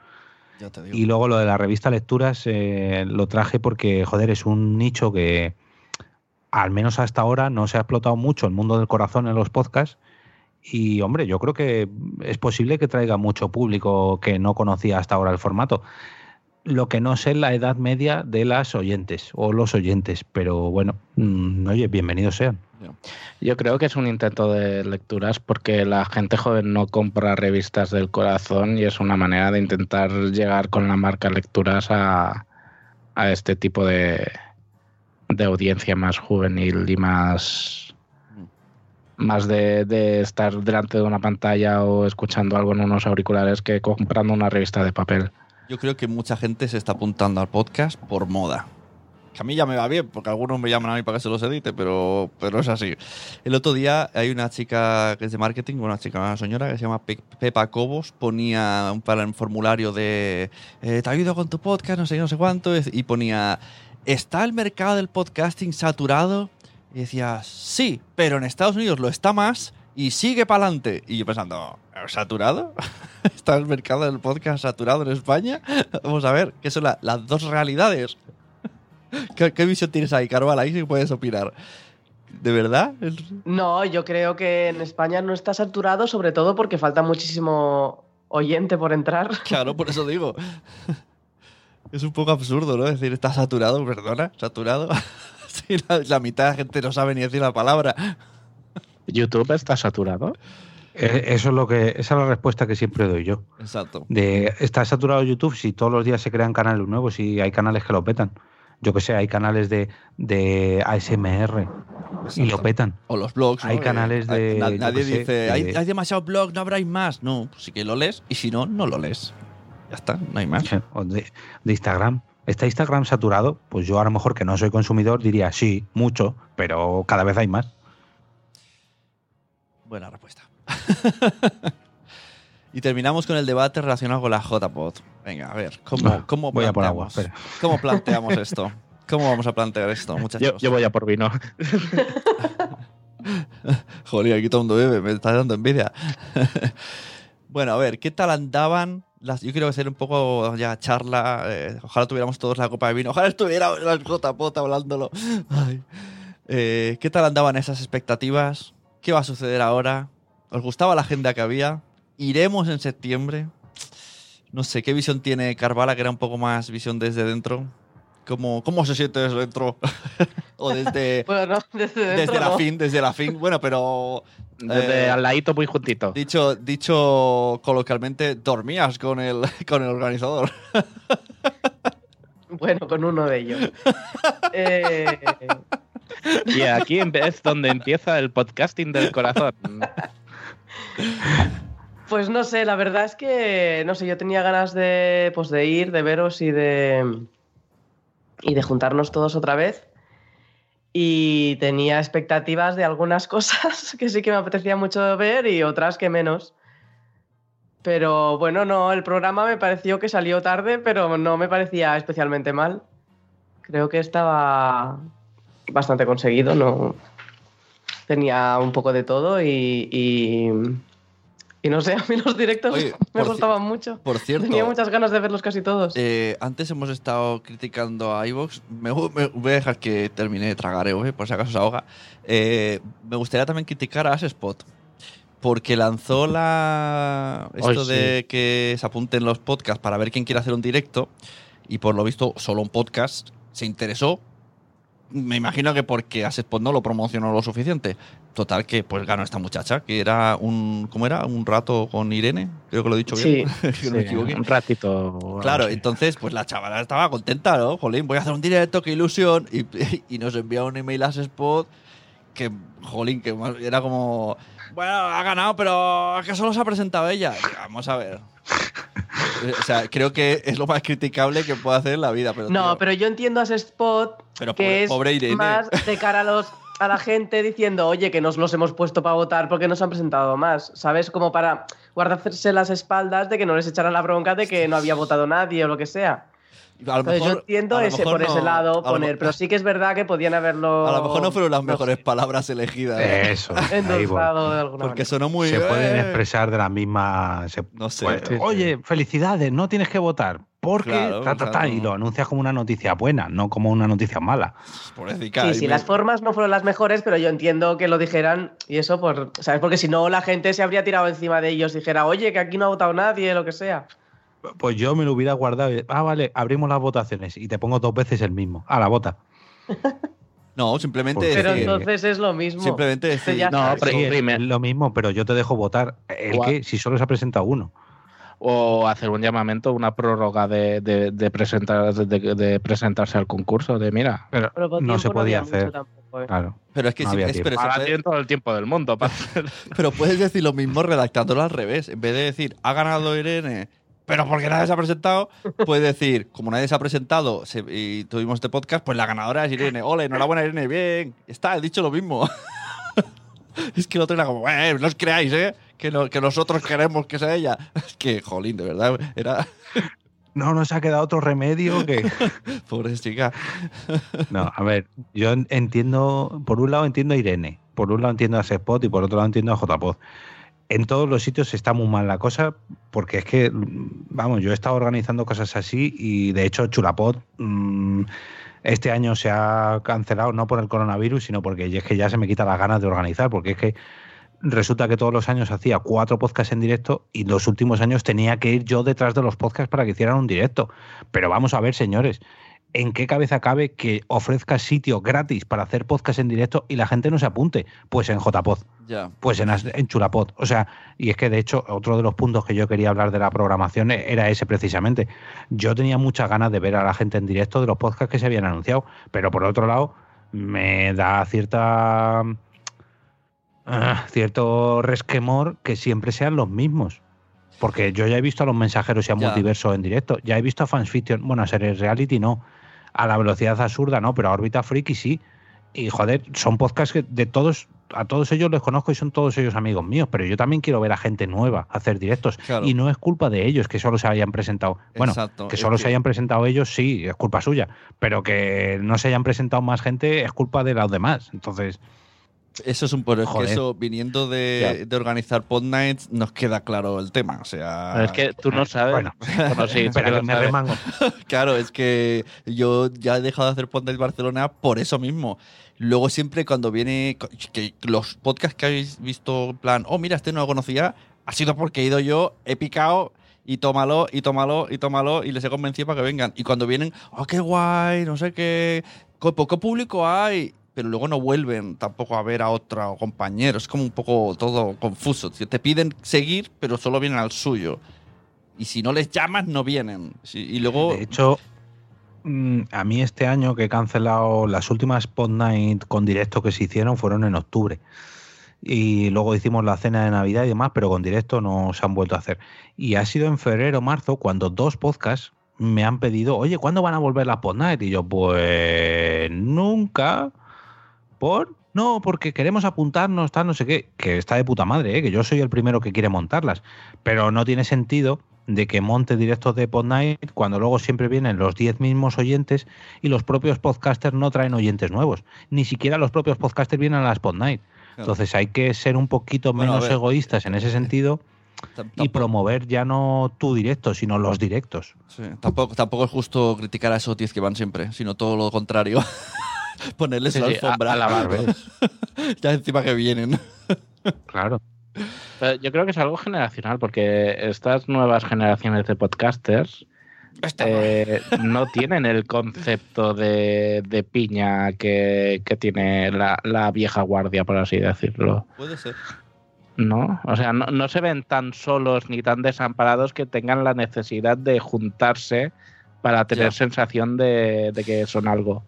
Y luego lo de la revista Lecturas eh, lo traje porque, joder, es un nicho que al menos hasta ahora no se ha explotado mucho el mundo del corazón en los podcasts. Y hombre, yo creo que es posible que traiga mucho público que no conocía hasta ahora el formato. Lo que no sé es la edad media de las oyentes o los oyentes, pero bueno, mm, oye, bienvenidos sean. Yo creo que es un intento de lecturas porque la gente joven no compra revistas del corazón y es una manera de intentar llegar con la marca lecturas a, este tipo de, de audiencia más juvenil y más más de, de, estar delante de una pantalla o escuchando algo en unos auriculares que comprando una revista de papel. Yo creo que mucha gente se está apuntando al podcast por moda a mí ya me va bien, porque algunos me llaman a mí para que se los edite, pero, pero es así. El otro día hay una chica que es de marketing, una chica, una señora que se llama Pepa Cobos, ponía un, formulario de eh, te ayudo con tu podcast, no sé no sé cuánto, y ponía ¿está el mercado del podcasting saturado? Y decía, sí, pero en Estados Unidos lo está más y sigue para adelante. Y yo pensando, ¿saturado? ¿Está el mercado del podcast saturado en España? Vamos a ver, ¿qué son las dos realidades? ¿Qué, visión tienes ahí, Carval? Ahí sí puedes opinar. ¿De verdad? No, yo creo que en España no está saturado, sobre todo porque falta muchísimo oyente por entrar. Claro, por eso digo. Es un poco absurdo, ¿no? Es decir, está saturado, perdona, saturado. Sí, la, mitad de la gente no sabe ni decir la palabra. ¿YouTube está saturado? Eh, eso es lo que, esa es la respuesta que siempre doy yo. Exacto. De, ¿Está saturado YouTube si todos los días se crean canales nuevos y hay canales que lo petan? yo que sé, hay canales de, de ASMR y lo petan. O los blogs. Hay canales de. nadie dice, hay, hay, demasiado blog, no habráis más. No, pues sí que lo lees y si no, no lo lees. Ya está, no hay más. O de, Instagram. ¿Está Instagram saturado? Pues yo a lo mejor que no soy consumidor diría sí, mucho, pero cada vez hay más. Buena respuesta. y terminamos con el debate relacionado con la JPod. Venga, a ver, ¿cómo, cómo voy a por agua, ¿cómo planteamos esto? ¿Cómo vamos a plantear esto, muchachos? Yo, voy a por vino. Joder, aquí todo el mundo bebe, me está dando envidia. bueno, a ver, ¿qué tal andaban? Las, yo quiero hacer un poco ya charla. Eh, ojalá tuviéramos todos la copa de vino. Ojalá estuviera la J-Pota hablándolo. Eh, ¿Qué tal andaban esas expectativas? ¿Qué va a suceder ahora? ¿Os gustaba la agenda que había? ¿Iremos en septiembre? No sé, ¿qué visión tiene Carvala, que era un poco más visión desde dentro? ¿Cómo, cómo se siente desde dentro? o desde, bueno, desde, dentro, desde la fin, desde la fin. Bueno, pero... Desde eh, al ladito muy juntito. Dicho, dicho coloquialmente, dormías con el, con el organizador. bueno, con uno de ellos. eh... Y aquí es donde empieza el podcasting del corazón. Pues no sé, la verdad es que, no sé, yo tenía ganas de, pues de ir, de veros y de, y de juntarnos todos otra vez. Y tenía expectativas de algunas cosas que sí que me apetecía mucho ver y otras que menos. Pero bueno, no, el programa me pareció que salió tarde, pero no me parecía especialmente mal. Creo que estaba bastante conseguido, no tenía un poco de todo y Y no sé, a mí los directos me gustaban mucho. Por cierto. Tenía muchas ganas de verlos casi todos. Eh, antes hemos estado criticando a iVox. Me, voy a dejar que termine de tragar, eh, por si acaso se ahoga. Eh, me gustaría también criticar a Spot porque lanzó la esto de que se apunten los podcasts para ver quién quiere hacer un directo y por lo visto solo un podcast se interesó. Me imagino que porque Asespot no lo promocionó lo suficiente. Total que pues ganó esta muchacha, que era un ¿cómo era? Un rato con Irene, creo que lo he dicho bien. Sí, un ratito. Claro, entonces pues la chavala estaba contenta, ¿no? Jolín, voy a hacer un directo, qué ilusión. Y, y nos envía un email a Asespot que, jolín, que era como bueno, ha ganado, pero es que solo se ha presentado ella. Vamos a ver. O sea, creo que es lo más criticable que puede hacer en la vida. Pero, no, pero yo entiendo a ese spot que es más de cara a, los, a la gente diciendo, oye, que nos los hemos puesto para votar porque nos han presentado más. ¿Sabes? Como para guardarse las espaldas de que no les echaran la bronca de que no había votado nadie o lo que sea yo entiendo ese, por ese lado poner, pero sí que es verdad que podían haberlo. A lo mejor no fueron las mejores palabras elegidas. Eso. Porque sonó muy. Se pueden eh". expresar de la misma. no sé. Oye, felicidades, no tienes que votar. Porque y lo anuncias como una noticia buena, no como una noticia mala. sí, sí, las formas no fueron las mejores, pero yo entiendo que lo dijeran y eso, por, ¿sabes? Porque si no, la gente se habría tirado encima de ellos y dijera, oye, que aquí no ha votado nadie, lo que sea. Pues yo me lo hubiera guardado. Ah, vale, abrimos las votaciones y te pongo dos veces el mismo. A la bota. No, simplemente. Pero entonces es lo mismo. Simplemente decir, no, pero es lo mismo, pero yo te dejo votar. El que, si solo se ha presentado uno. O hacer un llamamiento, una prórroga de, de, presentar, de, presentarse al concurso. De mira, pero, no se podía hacer. ¿eh? Claro. Pero es que no es, pero Ahora tienen todo el tiempo del mundo. pero puedes decir lo mismo redactándolo al revés. En vez de decir, ha ganado Irene pero porque nadie se ha presentado, puedes decir, como nadie se ha presentado y tuvimos este podcast, pues la ganadora es Irene. Ole, enhorabuena Irene, bien. Está, he dicho lo mismo. es que el otro era como, eh, no os creáis, ¿eh? Que, que nosotros queremos que sea ella. Es que, jolín, de verdad, era... No nos ha quedado otro remedio que. Pobre chica. no, a ver, yo entiendo, por un lado entiendo a Irene, por un lado entiendo a Spot y por otro lado entiendo a JPod en todos los sitios está muy mal la cosa, porque es que, vamos, yo he estado organizando cosas así y de hecho Chulapot mm, este año se ha cancelado no por el coronavirus, sino porque es que ya se me quita las ganas de organizar, porque es que resulta que todos los años hacía cuatro podcasts en directo y los últimos años tenía que ir yo detrás de los podcasts para que hicieran un directo. Pero vamos a ver, señores, ¿en qué cabeza cabe que ofrezca sitio gratis para hacer podcast en directo y la gente no se apunte? Pues en JPod. Pues en, en Chulapod. O sea, y es que de hecho, otro de los puntos que yo quería hablar de la programación era ese precisamente. Yo tenía muchas ganas de ver a la gente en directo de los podcasts que se habían anunciado, pero por otro lado, me da cierta. Ah, cierto resquemor que siempre sean los mismos. Porque yo ya he visto a los mensajeros y a Multiverso en directo, ya he visto a Fans Fiction, bueno, a series reality no, a la velocidad absurda, ¿no? Pero a órbita freaky sí. Y joder, son podcasts que de todos, a todos ellos les conozco y son todos ellos amigos míos, pero yo también quiero ver a gente nueva hacer directos. Y no es culpa de ellos que solo se hayan presentado. Bueno, que solo se hayan presentado ellos, sí, es culpa suya. Pero que no se hayan presentado más gente es culpa de los demás. Entonces. Eso es un por eso viniendo de, organizar Pod Nights nos queda claro el tema. O sea, es que tú no sabes. Bueno, sí, pero me remango. claro, es que yo ya he dejado de hacer Pod Nights Barcelona por eso mismo. Luego siempre cuando viene que los podcasts que habéis visto en plan, oh mira, este no lo conocía, ha sido porque he ido yo, he picado y tómalo, y tómalo, y tómalo, y les he convencido para que vengan. Y cuando vienen, oh, qué guay, no sé qué, poco público hay pero luego no vuelven tampoco a ver a otro compañero. Es como un poco todo confuso. Te piden seguir, pero solo vienen al suyo. Y si no les llamas, no vienen. Y luego... De hecho, mm, a mí este año que he cancelado las últimas Pod Night con directo que se hicieron fueron en octubre. Y luego hicimos la cena de Navidad y demás, pero con directo no se han vuelto a hacer. Y ha sido en febrero o marzo cuando dos podcasts me han pedido, oye, ¿cuándo van a volver las Pod Night? Y yo, pues nunca. ¿Por? No, porque queremos apuntarnos, está no sé qué, que está de puta madre, ¿eh? que yo soy el primero que quiere montarlas, pero no tiene sentido de que monte directos de Podnight cuando luego siempre vienen los 10 mismos oyentes y los propios podcasters no traen oyentes nuevos. Ni siquiera los propios podcasters vienen a las Podnight. Entonces hay que ser un poquito menos egoístas en ese sentido y promover ya no tu directo, sino los directos. Sí, tampoco, tampoco es justo criticar a esos 10 que van siempre, sino todo lo contrario. Ponerles la alfombra. a, la barba. ya encima que vienen. claro. yo creo que es algo generacional, porque estas nuevas generaciones de podcasters eh, no tienen el concepto de, piña que, tiene la, vieja guardia, por así decirlo. Puede ser. No, o sea, no, se ven tan solos ni tan desamparados que tengan la necesidad de juntarse para tener sensación de, que son algo.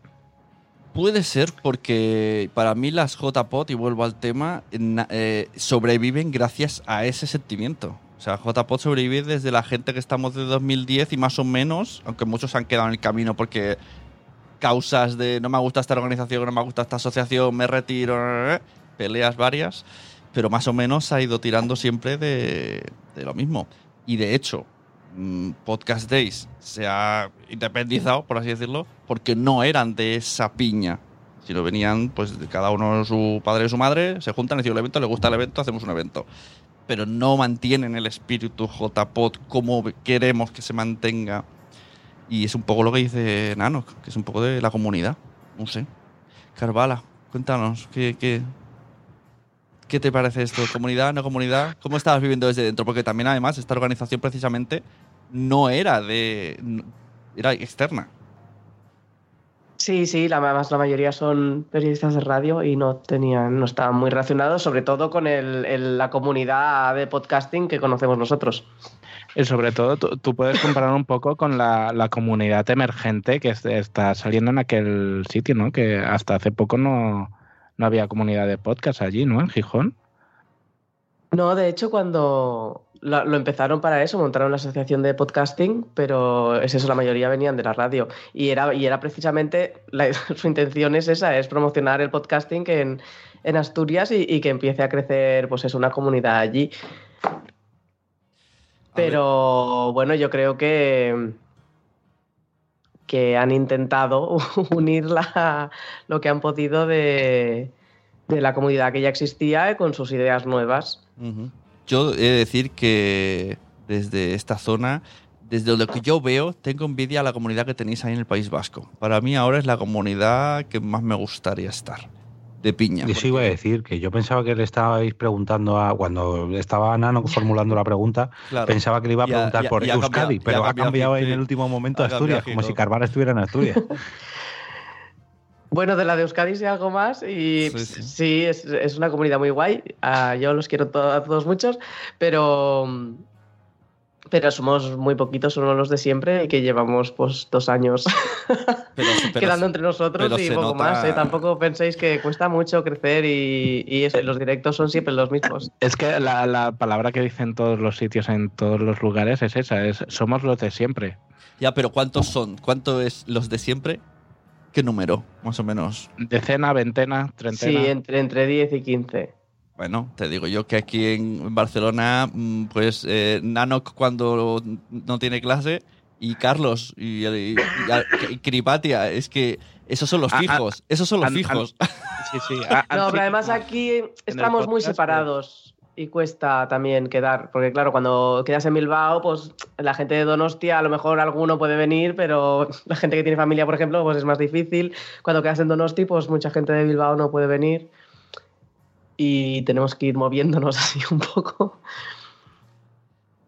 Puede ser porque para mí las JPOT, y vuelvo al tema, eh, sobreviven gracias a ese sentimiento. O sea, JPOT sobrevive desde la gente que estamos de 2010 y más o menos, aunque muchos han quedado en el camino porque causas de no me gusta esta organización, no me gusta esta asociación, me retiro, peleas varias pero más o menos ha ido tirando siempre de, lo mismo. Y de hecho, Podcast Days se ha independizado, por así decirlo, porque no eran de esa piña. Sino venían, pues, cada uno su padre y su madre, se juntan, deciden el evento, le gusta el evento, hacemos un evento. Pero no mantienen el espíritu JPod como queremos que se mantenga. Y es un poco lo que dice Nano, que es un poco de la comunidad. No sé. Carvala, cuéntanos, ¿qué, qué, ¿Qué te parece esto? ¿Comunidad, no comunidad? ¿Cómo estabas viviendo desde dentro? Porque también, además, esta organización precisamente no era de. era externa. Sí, sí, la, la mayoría son periodistas de radio y no tenían, no estaban muy relacionados, sobre todo con la comunidad de podcasting que conocemos nosotros. Y sobre todo, tú, puedes comparar un poco con la, comunidad emergente que está saliendo en aquel sitio, ¿no? Que hasta hace poco no, no había comunidad de podcast allí, ¿no? En Gijón. No, de hecho, cuando lo, empezaron para eso, montaron la asociación de podcasting, pero es eso, la mayoría venían de la radio. Y era, y era precisamente, su intención es esa, es promocionar el podcasting en, en Asturias y, que empiece a crecer, pues es una comunidad allí. Pero bueno, yo creo que, que han intentado unir lo que han podido de, la comunidad que ya existía con sus ideas nuevas. Yo he de decir que desde esta zona, desde lo que yo veo, tengo envidia a la comunidad que tenéis ahí en el País Vasco. Para mí ahora es la comunidad que más me gustaría estar de piña. Eso iba a decir, que yo pensaba que le estabais preguntando a. Cuando estaba Nano formulando la pregunta, pensaba que le iba a preguntar por Euskadi, pero ha cambiado, en el último momento a Asturias, como si Carvara estuviera en Asturias. Bueno, de la de Euskadi sí algo más y sí, es, una comunidad muy guay. Ah, yo los quiero a todos muchos, pero pero somos muy poquitos, solo los de siempre, y que llevamos pues dos años quedando entre nosotros y poco más. ¿eh? Tampoco penséis que cuesta mucho crecer y, los directos son siempre los mismos. Es que la, palabra que dicen todos los sitios, en todos los lugares, es esa, es somos los de siempre. Ya, pero ¿cuántos son? ¿Cuánto es los de siempre? ¿Qué número, más o menos? Decena, veintena, treintena. Sí, entre, entre 10 y 15. Bueno, te digo yo que aquí en Barcelona, mm, pues eh, Nanok cuando no tiene clase y Carlos y, y, Cripatia, es que esos son los fijos, esos son los fijos. sí, sí. no, pero además aquí estamos muy separados y cuesta también quedar, porque claro, cuando quedas en Bilbao, pues la gente de Donostia, a lo mejor alguno puede venir, pero la gente que tiene familia, por ejemplo, pues es más difícil. Cuando quedas en Donosti, pues mucha gente de Bilbao no puede venir y tenemos que ir moviéndonos así un poco.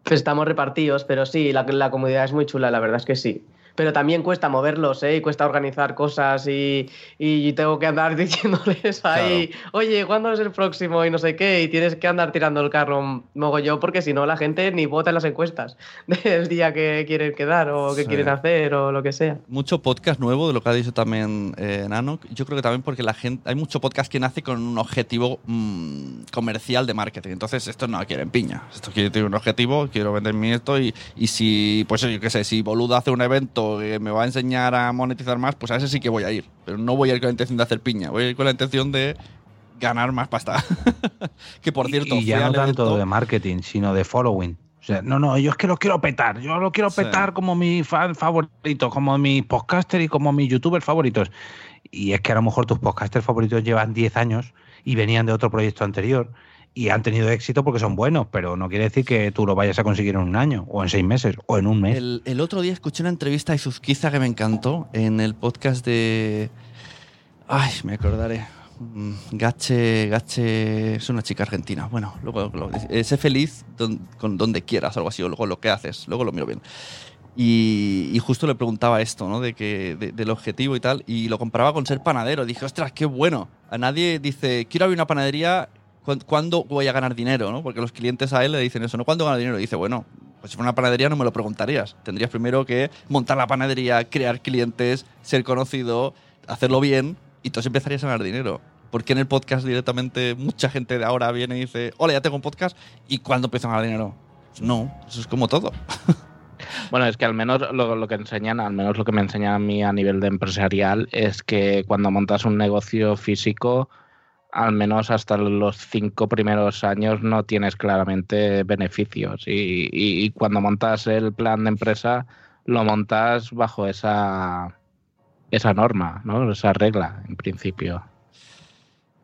Pues estamos repartidos, pero sí, la, la comunidad es muy chula, la verdad es que sí pero también cuesta moverlos, ¿eh? Y cuesta organizar cosas y, y tengo que andar diciéndoles ahí, oye, ¿cuándo es el próximo? Y no sé qué, y tienes que andar tirando el carro yo porque si no la gente ni vota en las encuestas del día que quieren quedar o que quieren hacer o lo que sea. Mucho podcast nuevo, de lo que ha dicho también eh, Nano, yo creo que también porque la gente, hay mucho podcast que nace con un objetivo mm, comercial de marketing, entonces esto no quieren piña, esto quiere tener un objetivo, quiero vender mi esto y, y si, pues yo qué sé, si Boludo hace un evento que me va a enseñar a monetizar más, pues a ese sí que voy a ir. Pero no voy a ir con la intención de hacer piña, voy a ir con la intención de ganar más pasta. que por cierto, y, ya no tanto de marketing, sino de following. O sea, no, no, yo es que lo quiero petar. Yo lo quiero petar como mi fan favorito, como mi podcaster y como mis youtubers favoritos. Y es que a lo mejor tus podcasters favoritos llevan 10 años y venían de otro proyecto anterior y han tenido éxito porque son buenos, pero no quiere decir que tú lo vayas a conseguir en un año, o en seis meses, o en un mes. El, otro día escuché una entrevista a Izuzquiza que me encantó en el podcast de. Ay, me acordaré. Mm, Gache, Gache es una chica argentina. Bueno, luego, sé feliz con donde quieras, algo así, o luego lo que haces, luego lo miro bien. Y, justo le preguntaba esto, ¿no? De que, del objetivo y tal, y lo comparaba con ser panadero. Dije, ostras, qué bueno. A nadie dice, quiero abrir una panadería ¿cuándo voy a ganar dinero? ¿no? Porque los clientes a él le dicen eso, ¿no? ¿Cuándo gano dinero? Y dice, bueno, pues si fuera una panadería no me lo preguntarías. Tendrías primero que montar la panadería, crear clientes, ser conocido, hacerlo bien y entonces empezarías a ganar dinero. Porque en el podcast directamente mucha gente de ahora viene y dice, hola, ya tengo un podcast y ¿cuándo empiezo a ganar dinero? Pues no, eso es como todo. Bueno, es que al menos lo, que enseñan, al menos lo que me enseñan a mí a nivel de empresarial, es que cuando montas un negocio físico, al menos hasta los cinco primeros años no tienes claramente beneficios y, cuando montas el plan de empresa lo montas bajo esa esa norma, ¿no? Esa regla, en principio.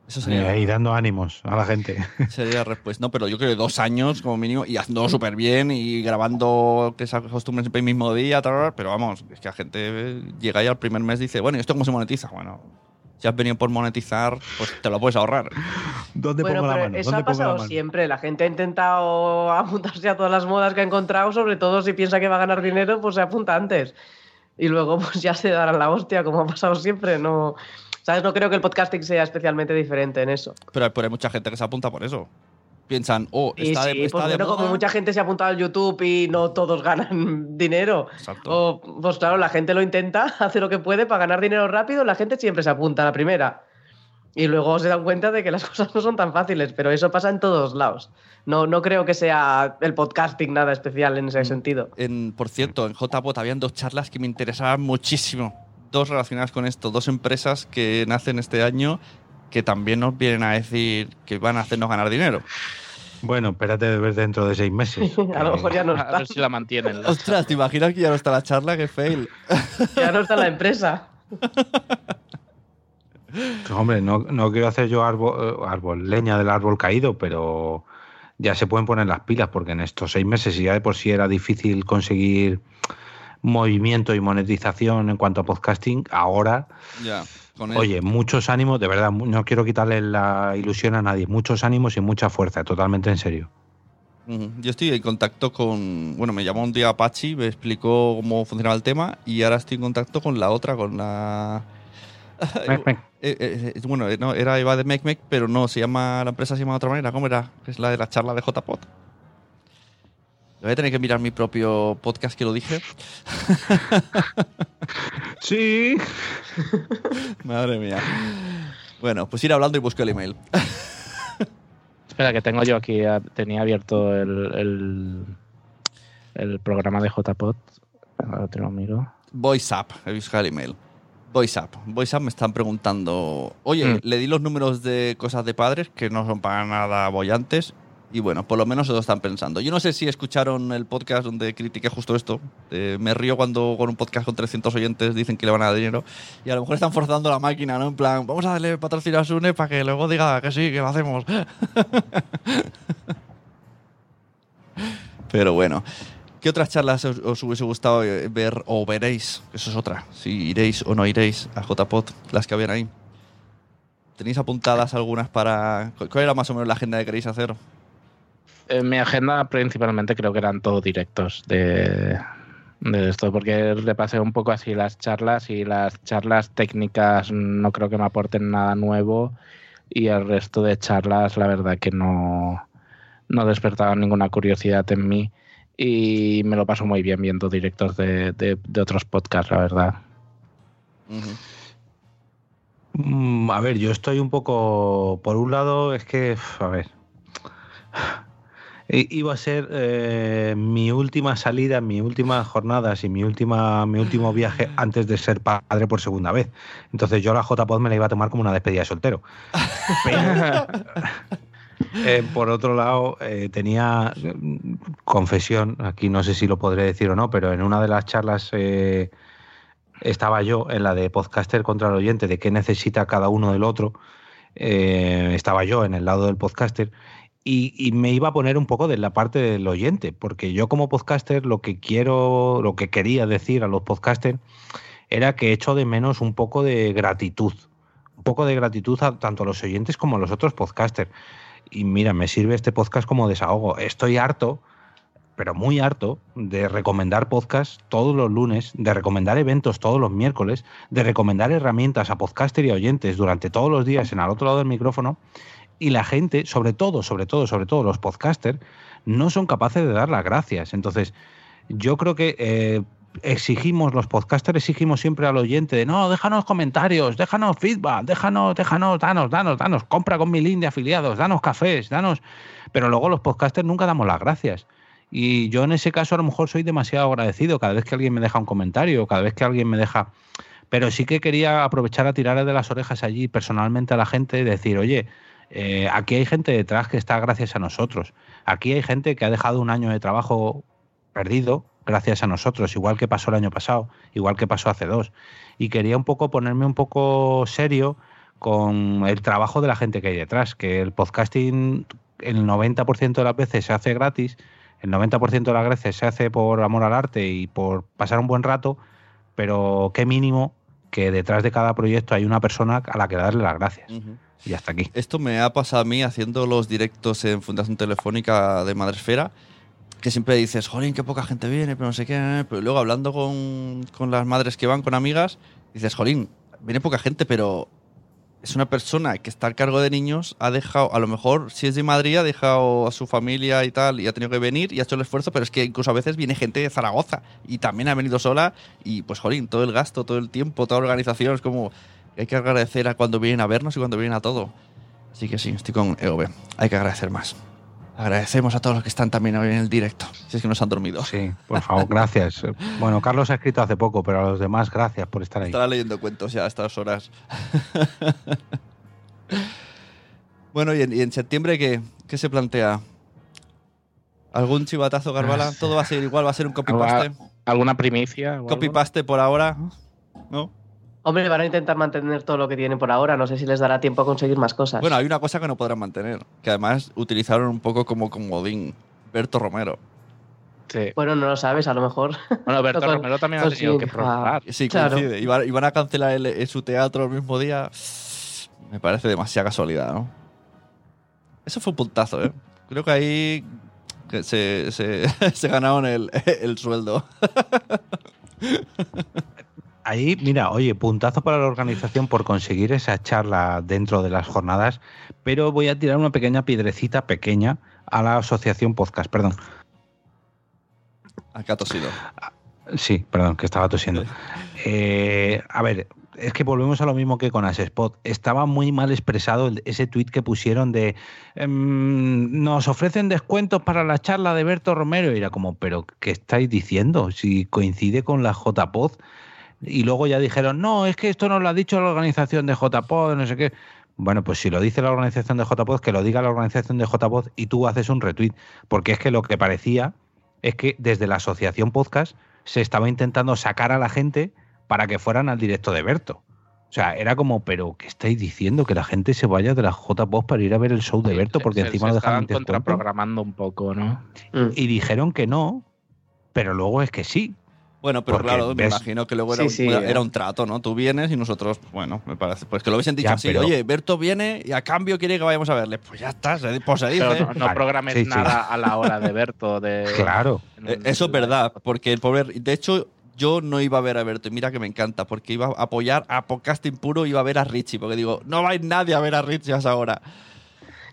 Eso sería. Y dando ánimos a la gente. Sería la respuesta. No, pero yo creo que dos años como mínimo y haciendo súper bien y grabando que se acostumbren siempre el mismo día, pero vamos, es que la gente llega ahí al primer mes y dice, bueno, ¿y esto cómo se monetiza? Bueno, si has venido por monetizar, pues te lo puedes ahorrar. ¿Dónde bueno, pongo la mano? Eso ha pasado siempre. La gente ha intentado apuntarse a todas las modas que ha encontrado, sobre todo si piensa que va a ganar dinero, pues se apunta antes. Y luego pues ya se dará la hostia, como ha pasado siempre. No, ¿Sabes? No creo que el podcasting sea especialmente diferente en eso. Pero hay mucha gente que se apunta por eso piensan, oh, está sí, de, está pues como mucha gente se ha apuntado al YouTube y no todos ganan dinero. Exacto. pues claro, la gente lo intenta, hace lo que puede para ganar dinero rápido, la gente siempre se apunta a la primera. Y luego se dan cuenta de que las cosas no son tan fáciles, pero eso pasa en todos lados. No, no creo que sea el podcasting nada especial en ese sentido. En, por cierto, en JPOT habían dos charlas que me interesaban muchísimo. Dos relacionadas con esto, dos empresas que nacen este año que también nos vienen a decir que van a hacernos ganar dinero. Bueno, espérate de ver dentro de seis meses. a lo mejor ya no está. A ver si la mantienen. Ostras, ¿te imaginas que ya no está la charla? ¡Qué fail! ya no está la empresa. Hombre, no, no, quiero hacer yo árbol, eh, árbol, leña del árbol caído, pero ya se pueden poner las pilas, porque en estos seis meses, y ya de por sí era difícil conseguir movimiento y monetización en cuanto a podcasting, ahora, oye, muchos ánimos, de verdad, no quiero quitarle la ilusión a nadie, muchos ánimos y mucha fuerza, totalmente en serio. Yo estoy en contacto con, bueno, me llamó un día Apache, me explicó cómo funcionaba el tema y ahora estoy en contacto con la otra, con la... Eh, eh, eh, bueno, no, era Eva de MecMec, pero no, se llama, la empresa se llama de otra manera, ¿cómo era? Es la de la charla de JPod. Voy a tener que mirar mi propio podcast que lo dije. sí. Madre mía. Bueno, pues ir hablando y busco el email. Espera, que tengo yo aquí, tenía abierto el, el, programa de JPod. Ahora te lo miro. Voice Up, he visto el email. Voice Up. Voice Up me están preguntando, oye, mm. le di los números de cosas de padres que no son para nada bollantes y bueno, por lo menos eso están pensando. Yo no sé si escucharon el podcast donde critiqué justo esto. me río cuando con un podcast con 300 oyentes dicen que le van a dar dinero. Y a lo mejor están forzando la máquina, ¿no? En plan, vamos a darle patrocinio a Sune para que luego diga que sí, que lo hacemos. Pero bueno. ¿Qué otras charlas os, hubiese gustado ver o veréis? Eso es otra. Si iréis o no iréis a JPod, las que habían ahí. ¿Tenéis apuntadas algunas para... ¿Cuál era más o menos la agenda que queréis hacer? En mi agenda principalmente creo que eran todos directos de, esto, porque repasé un poco así las charlas y las charlas técnicas no creo que me aporten nada nuevo y el resto de charlas la verdad que no, no despertaban ninguna curiosidad en mí y me lo paso muy bien viendo directos de, otros podcasts, la verdad. Mm, a ver, yo estoy un poco, por un lado, es que, a ver, iba a ser eh, mi última salida, mi última jornada y mi, última, mi último viaje antes de ser padre por segunda vez. Entonces yo la JPod me la iba a tomar como una despedida de soltero. Eh, por otro lado, eh, tenía confesión, aquí no sé si lo podré decir o no, pero en una de las charlas estaba yo, en la de podcaster contra el oyente, de qué necesita cada uno del otro, estaba yo en el lado del podcaster y, me iba a poner un poco de la parte del oyente, porque yo como podcaster lo que quiero, lo que quería decir a los podcasters era que echo de menos un poco de gratitud, un poco de gratitud tanto a los oyentes como a los otros podcasters. Y mira, me sirve este podcast como desahogo. Estoy harto, pero muy harto, de recomendar podcasts todos los lunes, de recomendar eventos todos los miércoles, de recomendar herramientas a podcaster y a oyentes durante todos los días en al otro lado del micrófono y la gente, sobre todo, sobre todo, sobre todo los podcasters, no son capaces de dar las gracias. Entonces, yo creo que eh, exigimos, los podcasters exigimos siempre al oyente de no, déjanos comentarios, déjanos feedback, déjanos, déjanos, danos, danos, danos, compra con mi link de afiliados, danos cafés, danos. Pero luego los podcasters nunca damos las gracias. Y yo en ese caso a lo mejor soy demasiado agradecido cada vez que alguien me deja un comentario, cada vez que alguien me deja... Pero sí que quería aprovechar a tirar de las orejas allí personalmente a la gente y decir, oye, eh, aquí hay gente detrás que está gracias a nosotros. Aquí hay gente que ha dejado un año de trabajo perdido gracias a nosotros, igual que pasó el año pasado, igual que pasó hace dos. Y quería un poco ponerme un poco serio con el trabajo de la gente que hay detrás, que el podcasting el 90% de las veces se hace gratis, el 90% de las veces se hace por amor al arte y por pasar un buen rato, pero qué mínimo que detrás de cada proyecto hay una persona a la que darle las gracias. Y hasta aquí. Esto me ha pasado a mí haciendo los directos en Fundación Telefónica de Madresfera, que siempre dices, jolín, qué poca gente viene, pero no sé qué. Pero luego hablando con, con las madres que van, con amigas, dices, jolín, viene poca gente, pero es una persona que está al cargo de niños, ha dejado, a lo mejor si es de Madrid, ha dejado a su familia y tal, y ha tenido que venir y ha hecho el esfuerzo, pero es que incluso a veces viene gente de Zaragoza y también ha venido sola y pues jolín, todo el gasto, todo el tiempo, toda la organización, es como hay que agradecer a cuando vienen a vernos y cuando vienen a todo. Así que sí, estoy con EOB. Hay que agradecer más. Agradecemos a todos los que están también hoy en el directo, si es que nos han dormido. Sí, por favor, gracias. Bueno, Carlos ha escrito hace poco, pero a los demás, gracias por estar ahí. Estará leyendo cuentos ya a estas horas. bueno, ¿y en, septiembre qué, qué, se plantea? ¿Algún chivatazo, Garbala? ¿Todo va a ser igual? ¿Va a ser un copy-paste? ¿Alguna primicia? ¿Copy-paste por ahora? ¿No? Hombre, van a intentar mantener todo lo que tienen por ahora. No sé si les dará tiempo a conseguir más cosas. Bueno, hay una cosa que no podrán mantener, que además utilizaron un poco como comodín. Berto Romero. Sí. Bueno, no lo sabes, a lo mejor. Bueno, Berto Romero también ha tenido que probar. Sí, coincide. Y van, a cancelar su teatro el mismo día. Me parece demasiada casualidad, ¿no? Eso fue un puntazo, ¿eh? Creo que ahí se, se, ganaron el, el sueldo. Ahí, mira, oye, puntazo para la organización por conseguir esa charla dentro de las jornadas, pero voy a tirar una pequeña piedrecita pequeña a la asociación podcast, perdón. Acá ha tosido. Sí, perdón, que estaba tosiendo. Eh, a ver, es que volvemos a lo mismo que con Asespot. Estaba muy mal expresado ese tweet que pusieron de em, nos ofrecen descuentos para la charla de Berto Romero. Y era como, pero ¿qué estáis diciendo? Si coincide con la JPod y luego ya dijeron, no, es que esto nos lo ha dicho la organización de JPod, no sé qué. Bueno, pues si lo dice la organización de JPod, que lo diga la organización de JPod y tú haces un retweet, porque es que lo que parecía es que desde la asociación podcast se estaba intentando sacar a la gente para que fueran al directo de Berto. O sea, era como, pero ¿qué estáis diciendo? Que la gente se vaya de la JPod para ir a ver el show de Berto, porque encima lo dejan contraprogramando un poco, ¿no? Y dijeron que no, pero luego es que sí. Bueno, pero claro, me imagino que luego era, un, era, un, trato, ¿no? Tú vienes y nosotros, bueno, me parece, pues que lo hubiesen dicho así, oye, Berto viene y a cambio quiere que vayamos a verle. Pues ya está, pues se dice. no, programes nada a la hora de Berto. De, claro. Eh, eso es verdad, porque el pobre, de hecho, yo no iba a ver a Berto, y mira que me encanta, porque iba a apoyar a Podcasting Puro, iba a ver a Richie, porque digo, no va a ir nadie a ver a Richie a esa hora.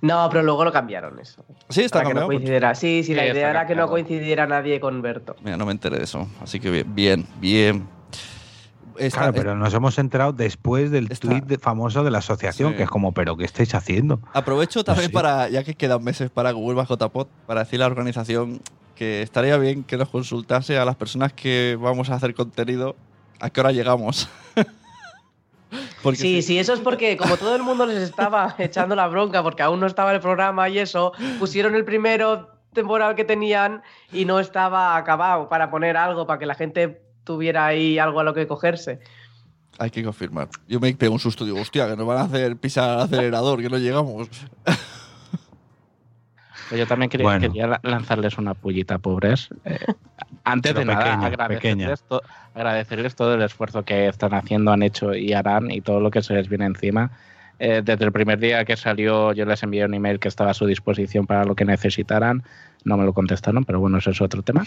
No, pero luego lo cambiaron eso. Sí, está que no coincidiera. Sí, sí, la idea era que no coincidiera nadie con Berto. Mira, no me enteré de eso. Así que bien, bien, bien. claro, pero nos hemos enterado después del tweet famoso de la asociación, que es como, ¿pero qué estáis haciendo? Aprovecho también para, ya que quedan meses para Google bajo JPod, para decirle a la organización que estaría bien que nos consultase a las personas que vamos a hacer contenido a qué hora llegamos. sí, sí, eso es porque como todo el mundo les estaba echando la bronca porque aún no estaba el programa y eso, pusieron el primero temporal que tenían y no estaba acabado para poner algo, para que la gente tuviera ahí algo a lo que cogerse. Hay que confirmar. Yo me pego un susto, digo, hostia, que nos van a hacer pisar el acelerador, que no llegamos. Yo también quería, lanzarles una pullita, pobres. Eh, antes de nada, agradecerles, agradecerles, todo el esfuerzo que están haciendo, han hecho y harán y todo lo que se les viene encima. Eh, desde el primer día que salió, yo les envié un email que estaba a su disposición para lo que necesitaran. No me lo contestaron, pero bueno, eso es otro tema.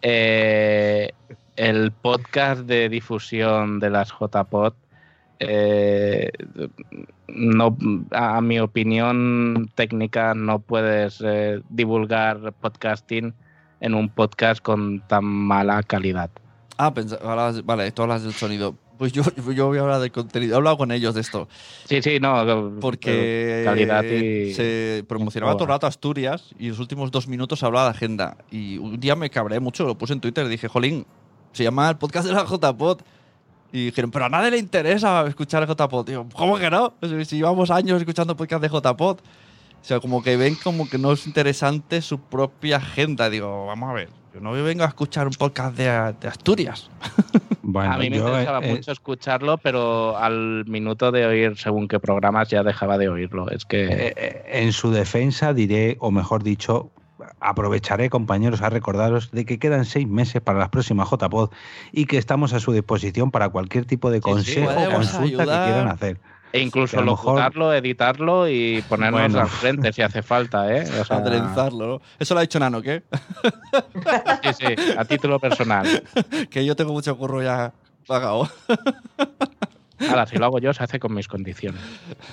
Eh, el podcast de difusión de las JPod eh, no, a mi opinión técnica, no puedes eh, divulgar podcasting en un podcast con tan mala calidad. Ah, vale, tú hablas del sonido. Pues yo, yo voy a hablar del contenido. He hablado con ellos de esto. Sí, sí, no. Porque calidad se promocionaba todo el rato Asturias y los últimos dos minutos hablaba de agenda. Y un día me cabré mucho, lo puse en Twitter y dije, Jolín, se llama el podcast de la JPod y dijeron, pero a nadie le interesa escuchar JPod. Digo, ¿cómo que no? Si llevamos años escuchando podcast de JPod. O sea, como que ven como que no es interesante su propia agenda. Digo, vamos a ver, yo no vengo a escuchar un podcast de, Asturias. Bueno, a mí me interesaba eh, mucho escucharlo, pero al minuto de oír según qué programas ya dejaba de oírlo. Es que. Eh, eh, en su defensa diré, o mejor dicho, aprovecharé, compañeros, a recordaros de que quedan seis meses para las próximas JPod y que estamos a su disposición para cualquier tipo de consejo o consulta que quieran hacer. E incluso locutarlo, editarlo y ponernos al frente si hace falta, ¿eh? O sea, Eso lo ha dicho Nano, ¿qué? sí, sí, a título personal. que yo tengo mucho curro ya pagado. Ahora, si lo hago yo, se hace con mis condiciones.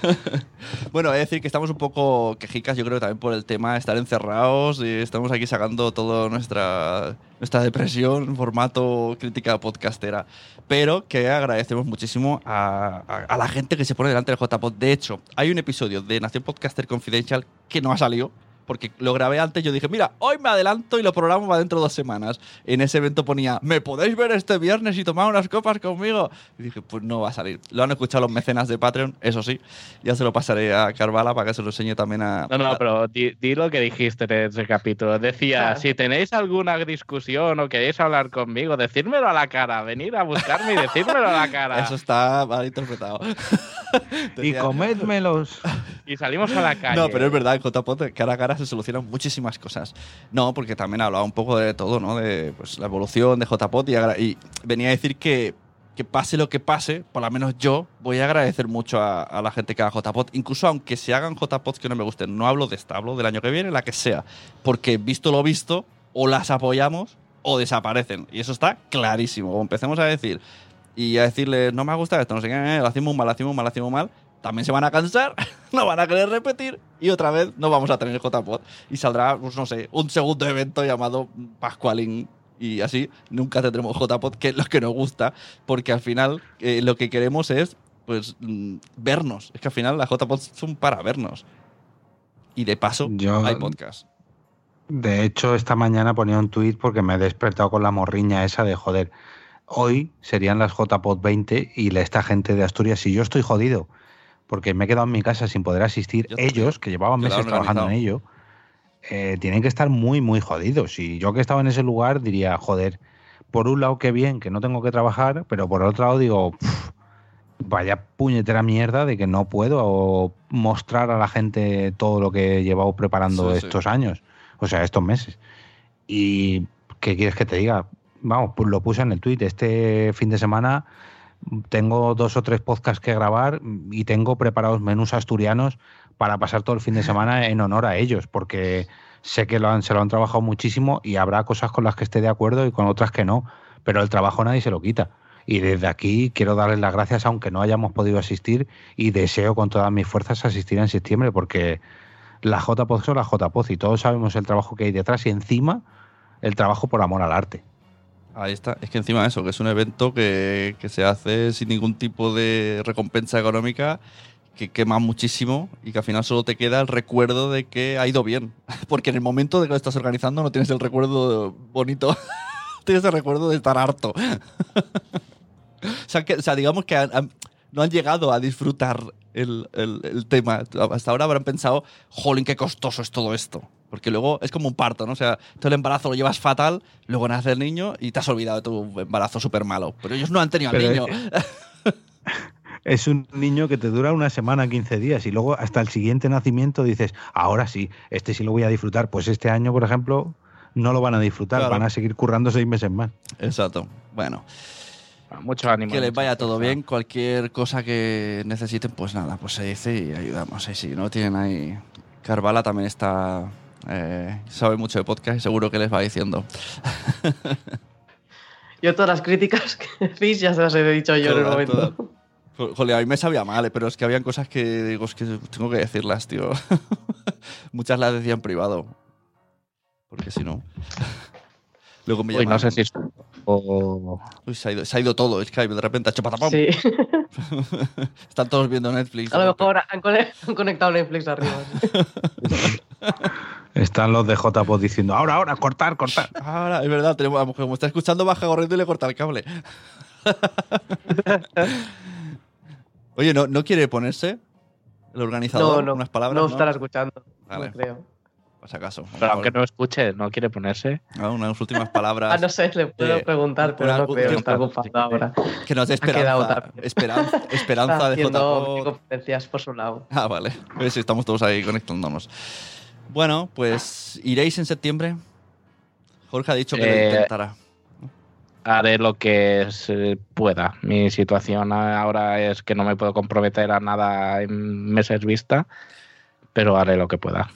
bueno, es decir que estamos un poco quejicas, yo creo, también por el tema de estar encerrados y estamos aquí sacando toda nuestra, nuestra depresión formato crítica podcastera. Pero que agradecemos muchísimo a, a la gente que se pone delante del JPod. De hecho, hay un episodio de Nación Podcaster Confidential que no ha salido porque lo grabé antes. Yo dije, mira, hoy me adelanto y lo programo para dentro de dos semanas. En ese evento ponía, ¿me podéis ver este viernes y tomar unas copas conmigo? Y dije, pues no va a salir. Lo han escuchado los mecenas de Patreon, eso sí. Ya se lo pasaré a Carvala para que se lo enseñe también a. No, no, pero di, lo que dijiste en ese capítulo. Decía, si tenéis alguna discusión o queréis hablar conmigo, decírmelo a la cara. Venid a buscarme y decírmelo a la cara. Eso está mal interpretado. y comédmelos. y salimos a la calle. No, pero es verdad, en JPOT cara a cara se solucionan muchísimas cosas. No, porque también hablaba un poco de todo, ¿no? De pues, la evolución de JPOT y, venía a decir que, que pase lo que pase, por lo menos yo voy a agradecer mucho a, la gente que haga JPOT, incluso aunque se hagan JPOT que no me gusten. No hablo de esta, hablo del año que viene, la que sea. Porque visto lo visto, o las apoyamos o desaparecen. Y eso está clarísimo. O empecemos a decir y a decirles, no me gusta esto, no sé qué, lo hacemos mal, lo hacemos mal, lo hacemos mal, también se van a cansar, no van a querer repetir y otra vez no vamos a tener JPod. Y saldrá, pues no sé, un segundo evento llamado Pascualín y así nunca tendremos JPod, que es lo que nos gusta, porque al final eh, lo que queremos es pues mm, vernos. Es que al final las JPod son para vernos. Y de paso hay podcast. De hecho, esta mañana ponía un tuit porque me he despertado con la morriña esa de joder. Hoy serían las JPod 20 y esta gente de Asturias, y yo estoy jodido, porque me he quedado en mi casa sin poder asistir, ellos, que llevaban meses trabajando en ello, eh, tienen que estar muy, muy jodidos. Y yo que estaba en ese lugar diría, joder, por un lado qué bien que no tengo que trabajar, pero por otro lado digo, vaya puñetera mierda de que no puedo mostrar a la gente todo lo que he llevado preparando estos años, o sea, estos meses. Y, ¿qué quieres que te diga? Vamos, pues lo puse en el tweet. Este fin de semana tengo dos o tres podcasts que grabar y tengo preparados menús asturianos para pasar todo el fin de semana en honor a ellos, porque sé que lo han, se lo han trabajado muchísimo y habrá cosas con las que esté de acuerdo y con otras que no, pero el trabajo nadie se lo quita. Y desde aquí quiero darles las gracias, aunque no hayamos podido asistir, y deseo con todas mis fuerzas asistir en septiembre, porque la JPOZ son la JPOZ y todos sabemos el trabajo que hay detrás y encima el trabajo por amor al arte. Ahí está. Es que encima de eso, que es un evento que, se hace sin ningún tipo de recompensa económica, que quema muchísimo y que al final solo te queda el recuerdo de que ha ido bien. Porque en el momento de que lo estás organizando no tienes el recuerdo bonito, tienes el recuerdo de estar harto. o, sea, digamos que no han llegado a disfrutar el, el, tema. Hasta ahora habrán pensado, jolín, qué costoso es todo esto. Porque luego es como un parto, ¿no? O sea, todo el embarazo lo llevas fatal, luego nace el niño y te has olvidado de tu embarazo súper malo. Pero ellos no han tenido al niño. es un niño que te dura una semana, 15 días y luego hasta el siguiente nacimiento dices, ahora sí, este sí lo voy a disfrutar. Pues este año, por ejemplo, no lo van a disfrutar, van a seguir currando seis meses más. Exacto. Bueno. Mucho ánimo. Que les vaya todo bien. Cualquier cosa que necesiten, pues nada, pues se dice y ayudamos. Y si no tienen ahí. Carvala también está. Eh, sabe mucho de podcast y seguro que les va diciendo. yo todas las críticas que decís ya se las he dicho yo en el momento. Joder, a mí me sabía mal, eh, pero es que habían cosas que digo, es que tengo que decirlas, tío. Muchas las decía en privado. Porque si no. Luego me Uy, no sé si es. Uy, se ha, ido, se ha ido todo Skype, de repente ha hecho patapam. Sí. Están todos viendo Netflix. A lo mejor han conectado Netflix arriba. Están los de JPod diciendo, ahora, ahora, cortar, cortar. Ahora, es verdad, tenemos, como está escuchando, baja corriendo y le corta el cable. Oye, ¿no, ¿no quiere ponerse el organizador no, no, unas palabras? No, no estará escuchando, no creo. Por si acaso. Pero aunque no escuche, no quiere ponerse. Ah, unas últimas palabras. ah, no sé, le puedo preguntar, pero no creo, está ocupado ahora. Que nos dé esperanza. Esperanza, esperanza de JPod. conferencias por su lado. Ah, vale. Pues sí, estamos todos ahí conectándonos. Bueno, pues iréis en septiembre. Jorge ha dicho que lo Eh, intentará. Haré lo que se pueda. Mi situación ahora es que no me puedo comprometer a nada en meses vista, pero haré lo que pueda.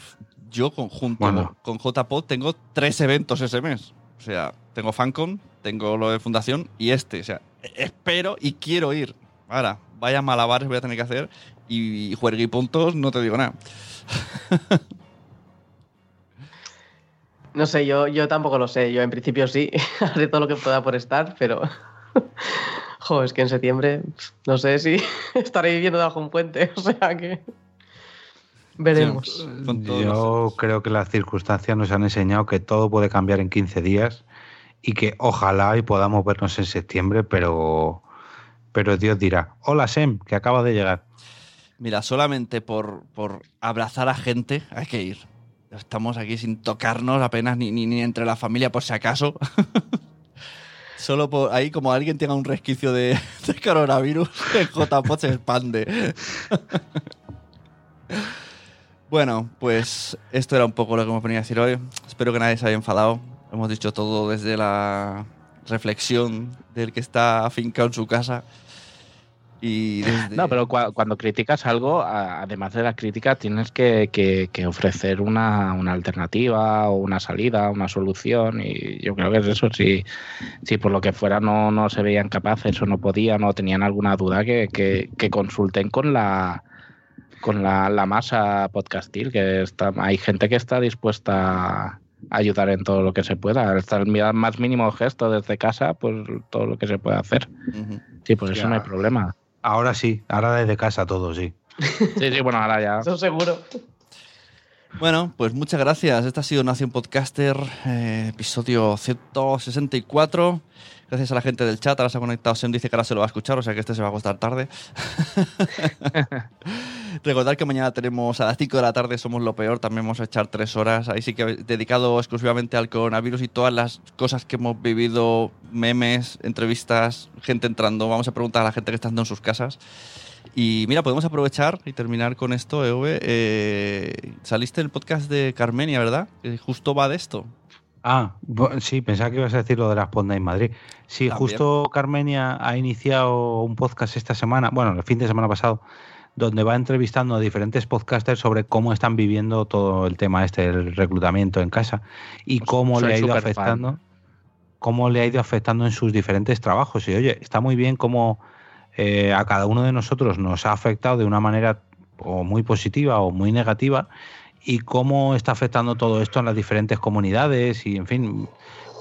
Yo conjunto Bueno. con JPod tengo tres eventos ese mes. O sea, tengo FanCon, tengo lo de Fundación y este. O sea, espero y quiero ir. Ahora, vaya malabares voy a tener que hacer y y puntos, no te digo nada. No sé, yo, yo tampoco lo sé. Yo en principio sí, haré todo lo que pueda por estar, pero. Jo, es que en septiembre no sé si estaré viviendo bajo un puente, o sea que. Veremos. Yo creo que las circunstancias nos han enseñado que todo puede cambiar en 15 días y que ojalá y podamos vernos en septiembre, pero, pero Dios dirá, hola Sem, que acaba de llegar. Mira, solamente por, por abrazar a gente hay que ir. Estamos aquí sin tocarnos apenas ni, ni, ni entre la familia por si acaso. Solo por ahí, como alguien tenga un resquicio de, de coronavirus, el JPOT se expande. bueno, pues esto era un poco lo que hemos venido a decir hoy. Espero que nadie se haya enfadado. Hemos dicho todo desde la reflexión del que está afincado en su casa. Y desde... No, pero cua- cuando criticas algo, además de la crítica, tienes que, que- que ofrecer una, una alternativa o una salida, una solución. Y yo creo que es eso. Si, si por lo que fuera no, no se veían capaces o no podían o tenían alguna duda, que- que consulten con la con la, la masa podcastil, que está, hay gente que está dispuesta a ayudar en todo lo que se pueda. Hasta el más mínimo gesto desde casa, pues todo lo que se puede hacer. Sí, pues eso no hay problema. Ahora sí, ahora desde casa todo, sí. Sí, sí, bueno, ahora ya. Eso seguro. Bueno, pues muchas gracias. Este ha sido Nación Podcaster, eh, episodio 164. Gracias a la gente del chat. Ahora se ha conectado. Sem dice que ahora se lo va a escuchar, o sea que este se va a acostar tarde. Recordad que mañana tenemos a las 5 de la tarde, somos lo peor. También vamos a echar tres horas. Ahí sí que dedicado exclusivamente al coronavirus y todas las cosas que hemos vivido: memes, entrevistas, gente entrando. Vamos a preguntar a la gente que está en sus casas. Y mira, podemos aprovechar y terminar con esto, EV. Eh, saliste en el podcast de Carmenia, ¿verdad? Que justo va de esto. Ah, sí, pensaba que ibas a decir lo de las Ponda en Madrid. Sí, También. justo Carmenia ha iniciado un podcast esta semana, bueno, el fin de semana pasado, donde va entrevistando a diferentes podcasters sobre cómo están viviendo todo el tema este del reclutamiento en casa y cómo soy le ha ido afectando, cómo le ha ido afectando en sus diferentes trabajos. Y oye, está muy bien cómo eh, a cada uno de nosotros nos ha afectado de una manera o muy positiva o muy negativa y cómo está afectando todo esto en las diferentes comunidades y en fin,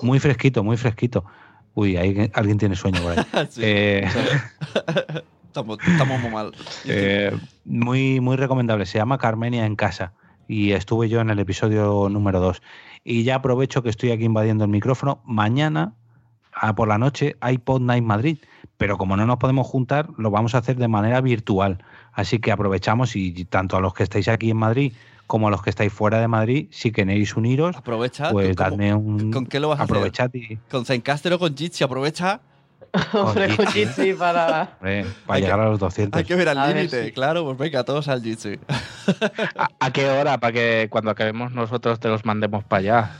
muy fresquito, muy fresquito. Uy, ahí alguien tiene sueño por ahí. Sí, Eh, estamos, estamos muy mal. eh, muy, muy recomendable. Se llama Carmenia en casa y estuve yo en el episodio número 2. Y ya aprovecho que estoy aquí invadiendo el micrófono. Mañana, a por la noche, hay Pod Night Madrid, pero como no nos podemos juntar, lo vamos a hacer de manera virtual. Así que aprovechamos y tanto a los que estáis aquí en Madrid como a los que estáis fuera de Madrid, si queréis uniros, Aprovecha. pues ¿tú cómo- dadme un... ¿Con qué lo vas a hacer? aprovechad y... ¿Con Zencaster o con Jitsi? Aprovecha Hombre, con Jitsi para... para llegar a los 200. Hay que ver al límite, claro, pues venga, todos al Jitsi. ¿A, qué hora? Para que cuando acabemos nosotros te los mandemos para allá.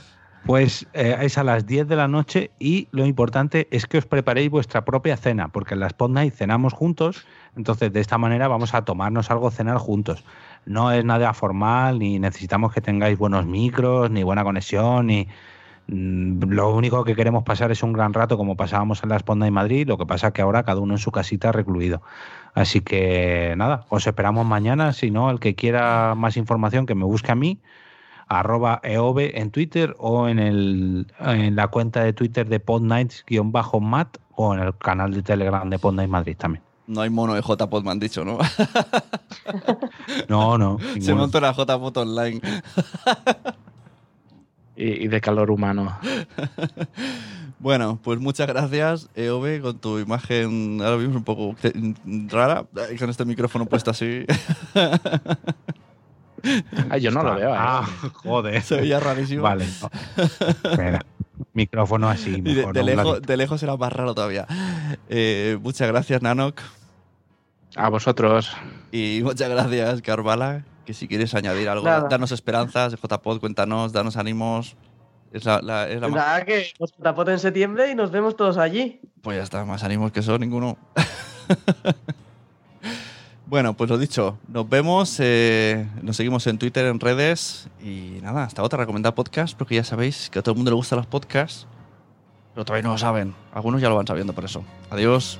Pues eh, es a las 10 de la noche y lo importante es que os preparéis vuestra propia cena, porque en la Spot Night cenamos juntos, entonces de esta manera vamos a tomarnos algo, cenar juntos. No es nada formal, ni necesitamos que tengáis buenos micros, ni buena conexión, ni lo único que queremos pasar es un gran rato como pasábamos en la Esponda en Madrid, lo que pasa que ahora cada uno en su casita recluido. Así que nada, os esperamos mañana, si no, el que quiera más información que me busque a mí, arroba eove en Twitter o en, el, en la cuenta de Twitter de podnights-mat o en el canal de Telegram de Podnights Madrid también. No hay mono de JPod, me han dicho, ¿no? no, no. Se monta una JPod online. y, de calor humano. bueno, pues muchas gracias, EOB, con tu imagen ahora mismo un poco rara, con este micrófono puesto así. Ay, yo no lo veo. ¿eh? Ah, joder. Se veía rarísimo. Vale. Espera. Micrófono así. Mejor, de, lejos, de, lejos, era más raro todavía. Eh, muchas gracias, Nanok. A vosotros. Y muchas gracias, Carvala que si quieres añadir algo, danos esperanzas, JPod, cuéntanos, danos ánimos. Es la, la, es Nada, que JPod en septiembre y nos vemos todos allí. Pues ya está, más ánimos que eso, ninguno. bueno, pues lo dicho, nos vemos, eh, nos seguimos en Twitter, en redes y nada, hasta otra, recomendar podcast, porque ya sabéis que a todo el mundo le gustan los podcasts, pero todavía no lo saben. Algunos ya lo van sabiendo por eso. Adiós.